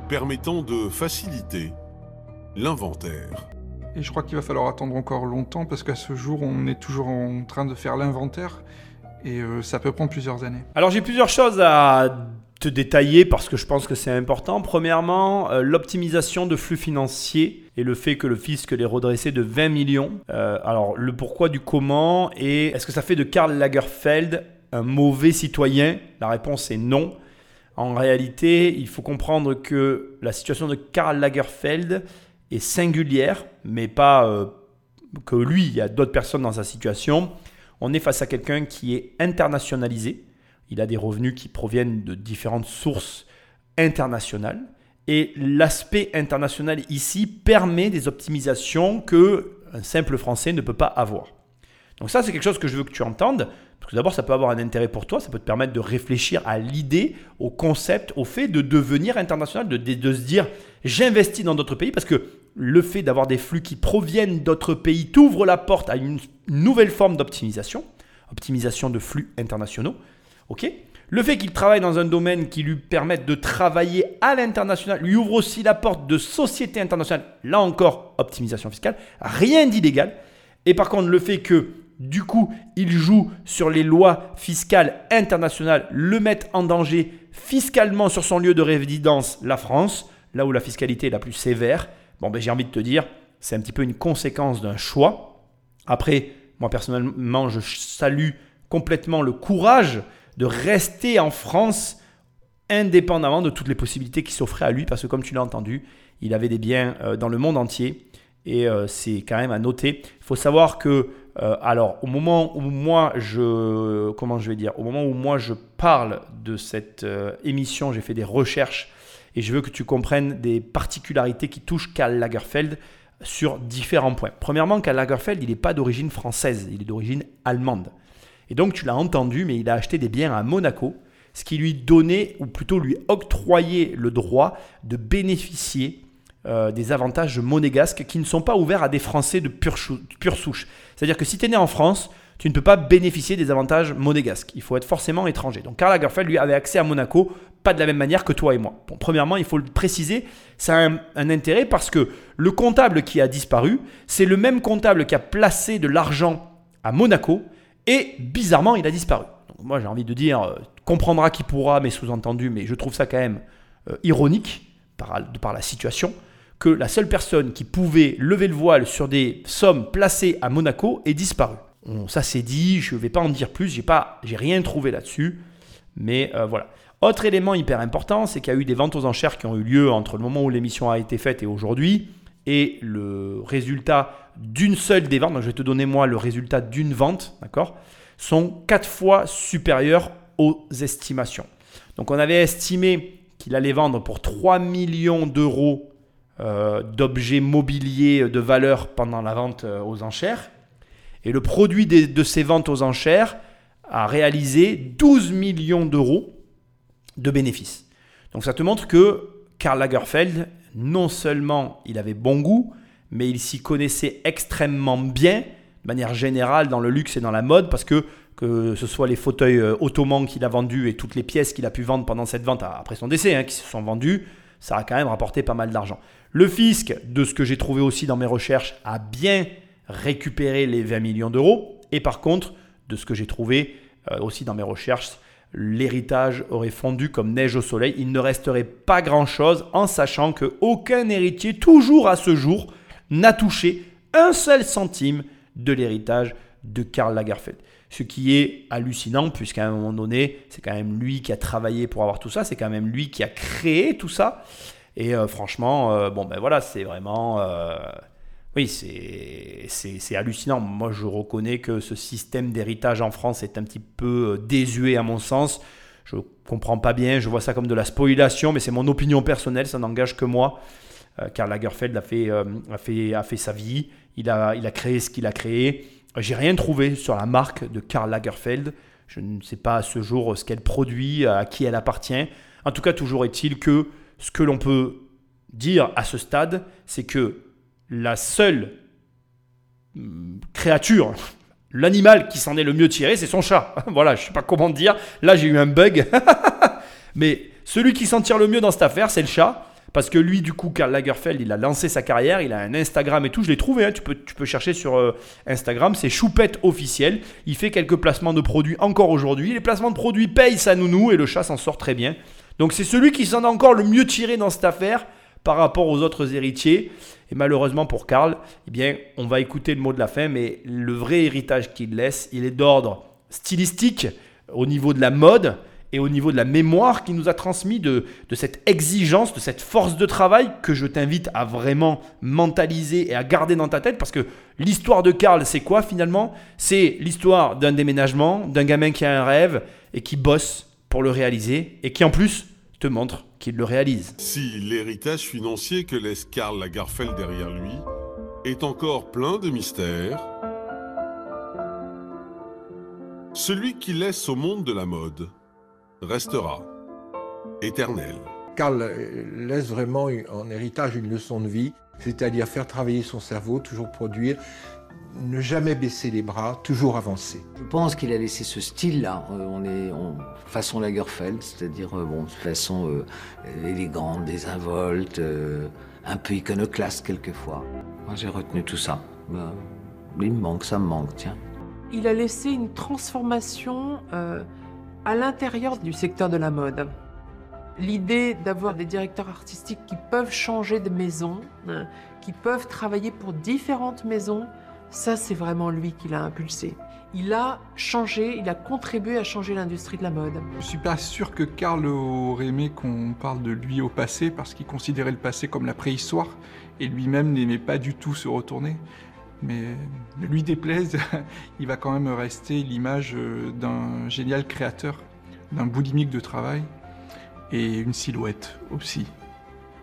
permettant de faciliter l'inventaire. Et je crois qu'il va falloir attendre encore longtemps parce qu'à ce jour, on est toujours en train de faire l'inventaire et euh, ça peut prendre plusieurs années. Alors j'ai plusieurs choses à te détailler parce que je pense que c'est important. Premièrement, euh, l'optimisation de flux financiers et le fait que le fisc les redressé de 20 millions. Euh, alors le pourquoi du comment et est-ce que ça fait de Karl Lagerfeld un mauvais citoyen? La réponse est non. En réalité, il faut comprendre que la situation de Karl Lagerfeld est singulière, mais pas euh, que lui, il y a d'autres personnes dans sa situation. On est face à quelqu'un qui est internationalisé. Il a des revenus qui proviennent de différentes sources internationales. Et l'aspect international ici permet des optimisations que un simple Français ne peut pas avoir. Donc ça, c'est quelque chose que je veux que tu entendes. Parce que d'abord, ça peut avoir un intérêt pour toi, ça peut te permettre de réfléchir à l'idée, au concept, au fait de devenir international, de, de, se dire j'investis dans d'autres pays, parce que le fait d'avoir des flux qui proviennent d'autres pays t'ouvre la porte à une nouvelle forme d'optimisation, optimisation de flux internationaux. Ok le fait qu'il travaille dans un domaine qui lui permette de travailler à l'international lui ouvre aussi la porte de société internationale. Là encore, optimisation fiscale. Rien d'illégal. Et par contre, le fait que du coup, il joue sur les lois fiscales internationales, le mettent en danger fiscalement sur son lieu de résidence, la France, là où la fiscalité est la plus sévère. Bon, ben, j'ai envie de te dire, c'est un petit peu une conséquence d'un choix. Après, moi personnellement, je salue complètement le courage de rester en France indépendamment de toutes les possibilités qui s'offraient à lui, parce que comme tu l'as entendu, il avait des biens euh, dans le monde entier. Et euh, c'est quand même à noter. Il faut savoir que euh, alors, au moment où moi je, comment je dire, au moment où moi je parle de cette émission, j'ai fait des recherches et je veux que tu comprennes des particularités qui touchent Karl Lagerfeld sur différents points. Premièrement, Karl Lagerfeld, il n'est pas d'origine française, il est d'origine allemande. Et donc, tu l'as entendu, mais il a acheté des biens à Monaco, ce qui lui donnait, ou plutôt lui octroyait le droit de bénéficier euh, des avantages monégasques qui ne sont pas ouverts à des Français de pure, souche. C'est-à-dire que si tu es né en France, tu ne peux pas bénéficier des avantages monégasques. Il faut être forcément étranger. Donc Karl Lagerfeld, lui, avait accès à Monaco, pas de la même manière que toi et moi. Premièrement, il faut le préciser, ça a un intérêt parce que le comptable qui a disparu, c'est le même comptable qui a placé de l'argent à Monaco et bizarrement, il a disparu. Moi, j'ai envie de dire, euh, comprendra qui pourra mes sous-entendus, mais je trouve ça quand même euh, ironique par, par la situation que la seule personne qui pouvait lever le voile sur des sommes placées à Monaco est disparue. ça c'est dit, je ne vais pas en dire plus, j'ai pas, rien trouvé là-dessus, mais euh, voilà. Autre élément hyper important, c'est qu'il y a eu des ventes aux enchères qui ont eu lieu entre le moment où l'émission a été faite et aujourd'hui, et le résultat d'une seule des ventes, donc je vais te donner moi le résultat d'une vente, d'accord, sont quatre fois supérieurs aux estimations. Donc on avait estimé qu'il allait vendre pour 3 millions d'euros euh, d'objets mobiliers de valeur pendant la vente euh, aux enchères. Et le produit des- de ces ventes aux enchères a réalisé 12 millions d'euros de bénéfices. Donc ça te montre que Karl Lagerfeld, non seulement il avait bon goût, mais il s'y connaissait extrêmement bien, de manière générale, dans le luxe et dans la mode, parce que que ce soit les fauteuils euh, ottomans qu'il a vendus et toutes les pièces qu'il a pu vendre pendant cette vente après son décès, hein, qui se sont vendues, ça a quand même rapporté pas mal d'argent. Le fisc, de ce que j'ai trouvé aussi dans mes recherches, a bien récupéré les 20 millions d'euros. Et par contre, de ce que j'ai trouvé euh, aussi dans mes recherches, l'héritage aurait fondu comme neige au soleil. Il ne resterait pas grand-chose en sachant qu'aucun héritier, toujours à ce jour, n'a touché un seul centime de l'héritage de Karl Lagerfeld. Ce qui est hallucinant, puisqu'à un moment donné, c'est quand même lui qui a travaillé pour avoir tout ça, c'est quand même lui qui a créé tout ça. Et euh, franchement, euh, bon ben voilà, c'est vraiment... euh, oui, c'est- hallucinant. Moi, je reconnais que ce système d'héritage en France est un petit peu désuet à mon sens. Je comprends pas bien, je vois ça comme de la spoliation, mais c'est mon opinion personnelle, ça n'engage que moi. Euh, Karl Lagerfeld a fait, euh, a fait, a fait sa vie, il a, il a créé ce qu'il a créé. J'ai rien trouvé sur la marque de Karl Lagerfeld. Je ne sais pas à ce jour ce qu'elle produit, à qui elle appartient. En tout cas, toujours est-il que ce que l'on peut dire à ce stade, c'est que la seule hum, créature, l'animal qui s'en est le mieux tiré, c'est son chat. voilà, je sais pas comment dire. Là, j'ai eu un bug. Mais celui qui s'en tire le mieux dans cette affaire, c'est le chat. Parce que lui, du coup, Karl Lagerfeld, il a lancé sa carrière, il a un Instagram et tout. Je l'ai trouvé, hein, tu, peux, chercher sur euh, Instagram, c'est Choupette officiel. Il fait quelques placements de produits encore aujourd'hui. Les placements de produits payent sa nounou et le chat s'en sort très bien. Donc c'est celui qui s'en a encore le mieux tiré dans cette affaire par rapport aux autres héritiers. Et malheureusement pour Karl, eh bien, on va écouter le mot de la fin, mais le vrai héritage qu'il laisse, il est d'ordre stylistique au niveau de la mode et au niveau de la mémoire qu'il nous a transmis de, de cette exigence, de cette force de travail que je t'invite à vraiment mentaliser et à garder dans ta tête parce que l'histoire de Karl, c'est quoi finalement? C'est l'histoire d'un déménagement, d'un gamin qui a un rêve et qui bosse pour le réaliser et qui en plus te montre qu'il le réalise. Si l'héritage financier que laisse Karl Lagerfeld derrière lui est encore plein de mystères, celui qu'il laisse au monde de la mode restera éternel. Karl laisse vraiment en héritage une leçon de vie, c'est-à-dire faire travailler son cerveau, toujours produire, ne jamais baisser les bras, toujours avancer. Je pense qu'il a laissé ce style-là. Euh, on est on- façon Lagerfeld, c'est-à-dire euh, bon, de façon euh, élégante, désinvolte, euh, un peu iconoclaste quelquefois. Moi, j'ai retenu tout ça. Ben, il me manque, ça me manque, tiens. Il a laissé une transformation euh, à l'intérieur du secteur de la mode. L'idée d'avoir des directeurs artistiques qui peuvent changer de maison, euh, qui peuvent travailler pour différentes maisons, ça c'est vraiment lui qui l'a impulsé. Il a changé, il a contribué à changer l'industrie de la mode. Je suis pas sûr que Karl aurait aimé qu'on parle de lui au passé parce qu'il considérait le passé comme la préhistoire et lui-même n'aimait pas du tout se retourner. Mais ne lui déplaise, il va quand même rester l'image euh, d'un génial créateur, d'un boulimique de travail et une silhouette aussi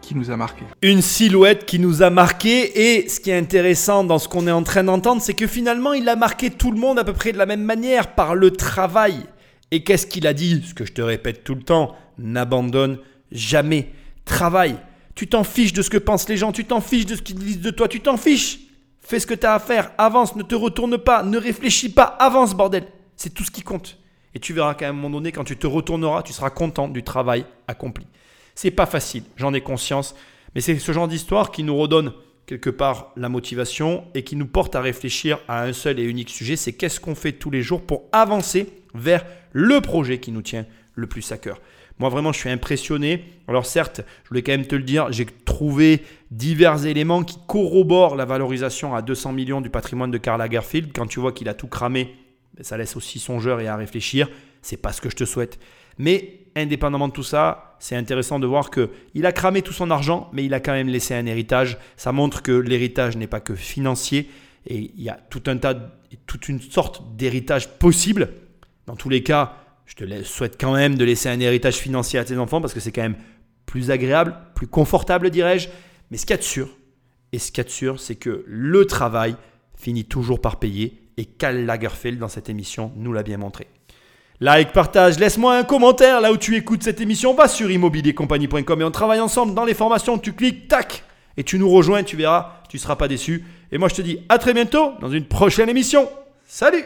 qui nous a marqué. Une silhouette qui nous a marqué et ce qui est intéressant dans ce qu'on est en train d'entendre, c'est que finalement il a marqué tout le monde à peu près de la même manière par le travail. Et qu'est-ce qu'il a dit? Ce que je te répète tout le temps, n'abandonne jamais. Travaille. Tu t'en fiches de ce que pensent les gens, tu t'en fiches de ce qu'ils disent de toi, tu t'en fiches. Fais ce que tu as à faire, avance, ne te retourne pas, ne réfléchis pas, avance bordel. C'est tout ce qui compte. Et tu verras qu'à un moment donné, quand tu te retourneras, tu seras content du travail accompli. C'est pas facile, j'en ai conscience, mais c'est ce genre d'histoire qui nous redonne quelque part la motivation et qui nous porte à réfléchir à un seul et unique sujet, c'est qu'est-ce qu'on fait tous les jours pour avancer vers le projet qui nous tient le plus à cœur. Moi vraiment je suis impressionné. Alors certes, je voulais quand même te le dire, j'ai trouvé divers éléments qui corroborent la valorisation à 200 millions du patrimoine de Karl Lagerfeld. Quand tu vois qu'il a tout cramé, ben, ça laisse aussi songeur et à réfléchir. C'est pas ce que je te souhaite. Mais indépendamment de tout ça, c'est intéressant de voir que il a cramé tout son argent, mais il a quand même laissé un héritage. Ça montre que l'héritage n'est pas que financier et il y a tout un tas, toute une sorte d'héritage possible. Dans tous les cas, je te souhaite quand même de laisser un héritage financier à tes enfants parce que c'est quand même plus agréable, plus confortable, dirais-je. Mais ce qu'il y a de sûr, et ce qu'il y a de sûr, c'est que le travail finit toujours par payer Et Karl Lagerfeld dans cette émission nous l'a bien montré. Like, partage, laisse-moi un commentaire là où tu écoutes cette émission. Va sur immobiliercompagnie.com et on travaille ensemble dans les formations. Tu cliques, tac, et tu nous rejoins, tu verras, tu ne seras pas déçu. Et moi je te dis à très bientôt dans une prochaine émission. Salut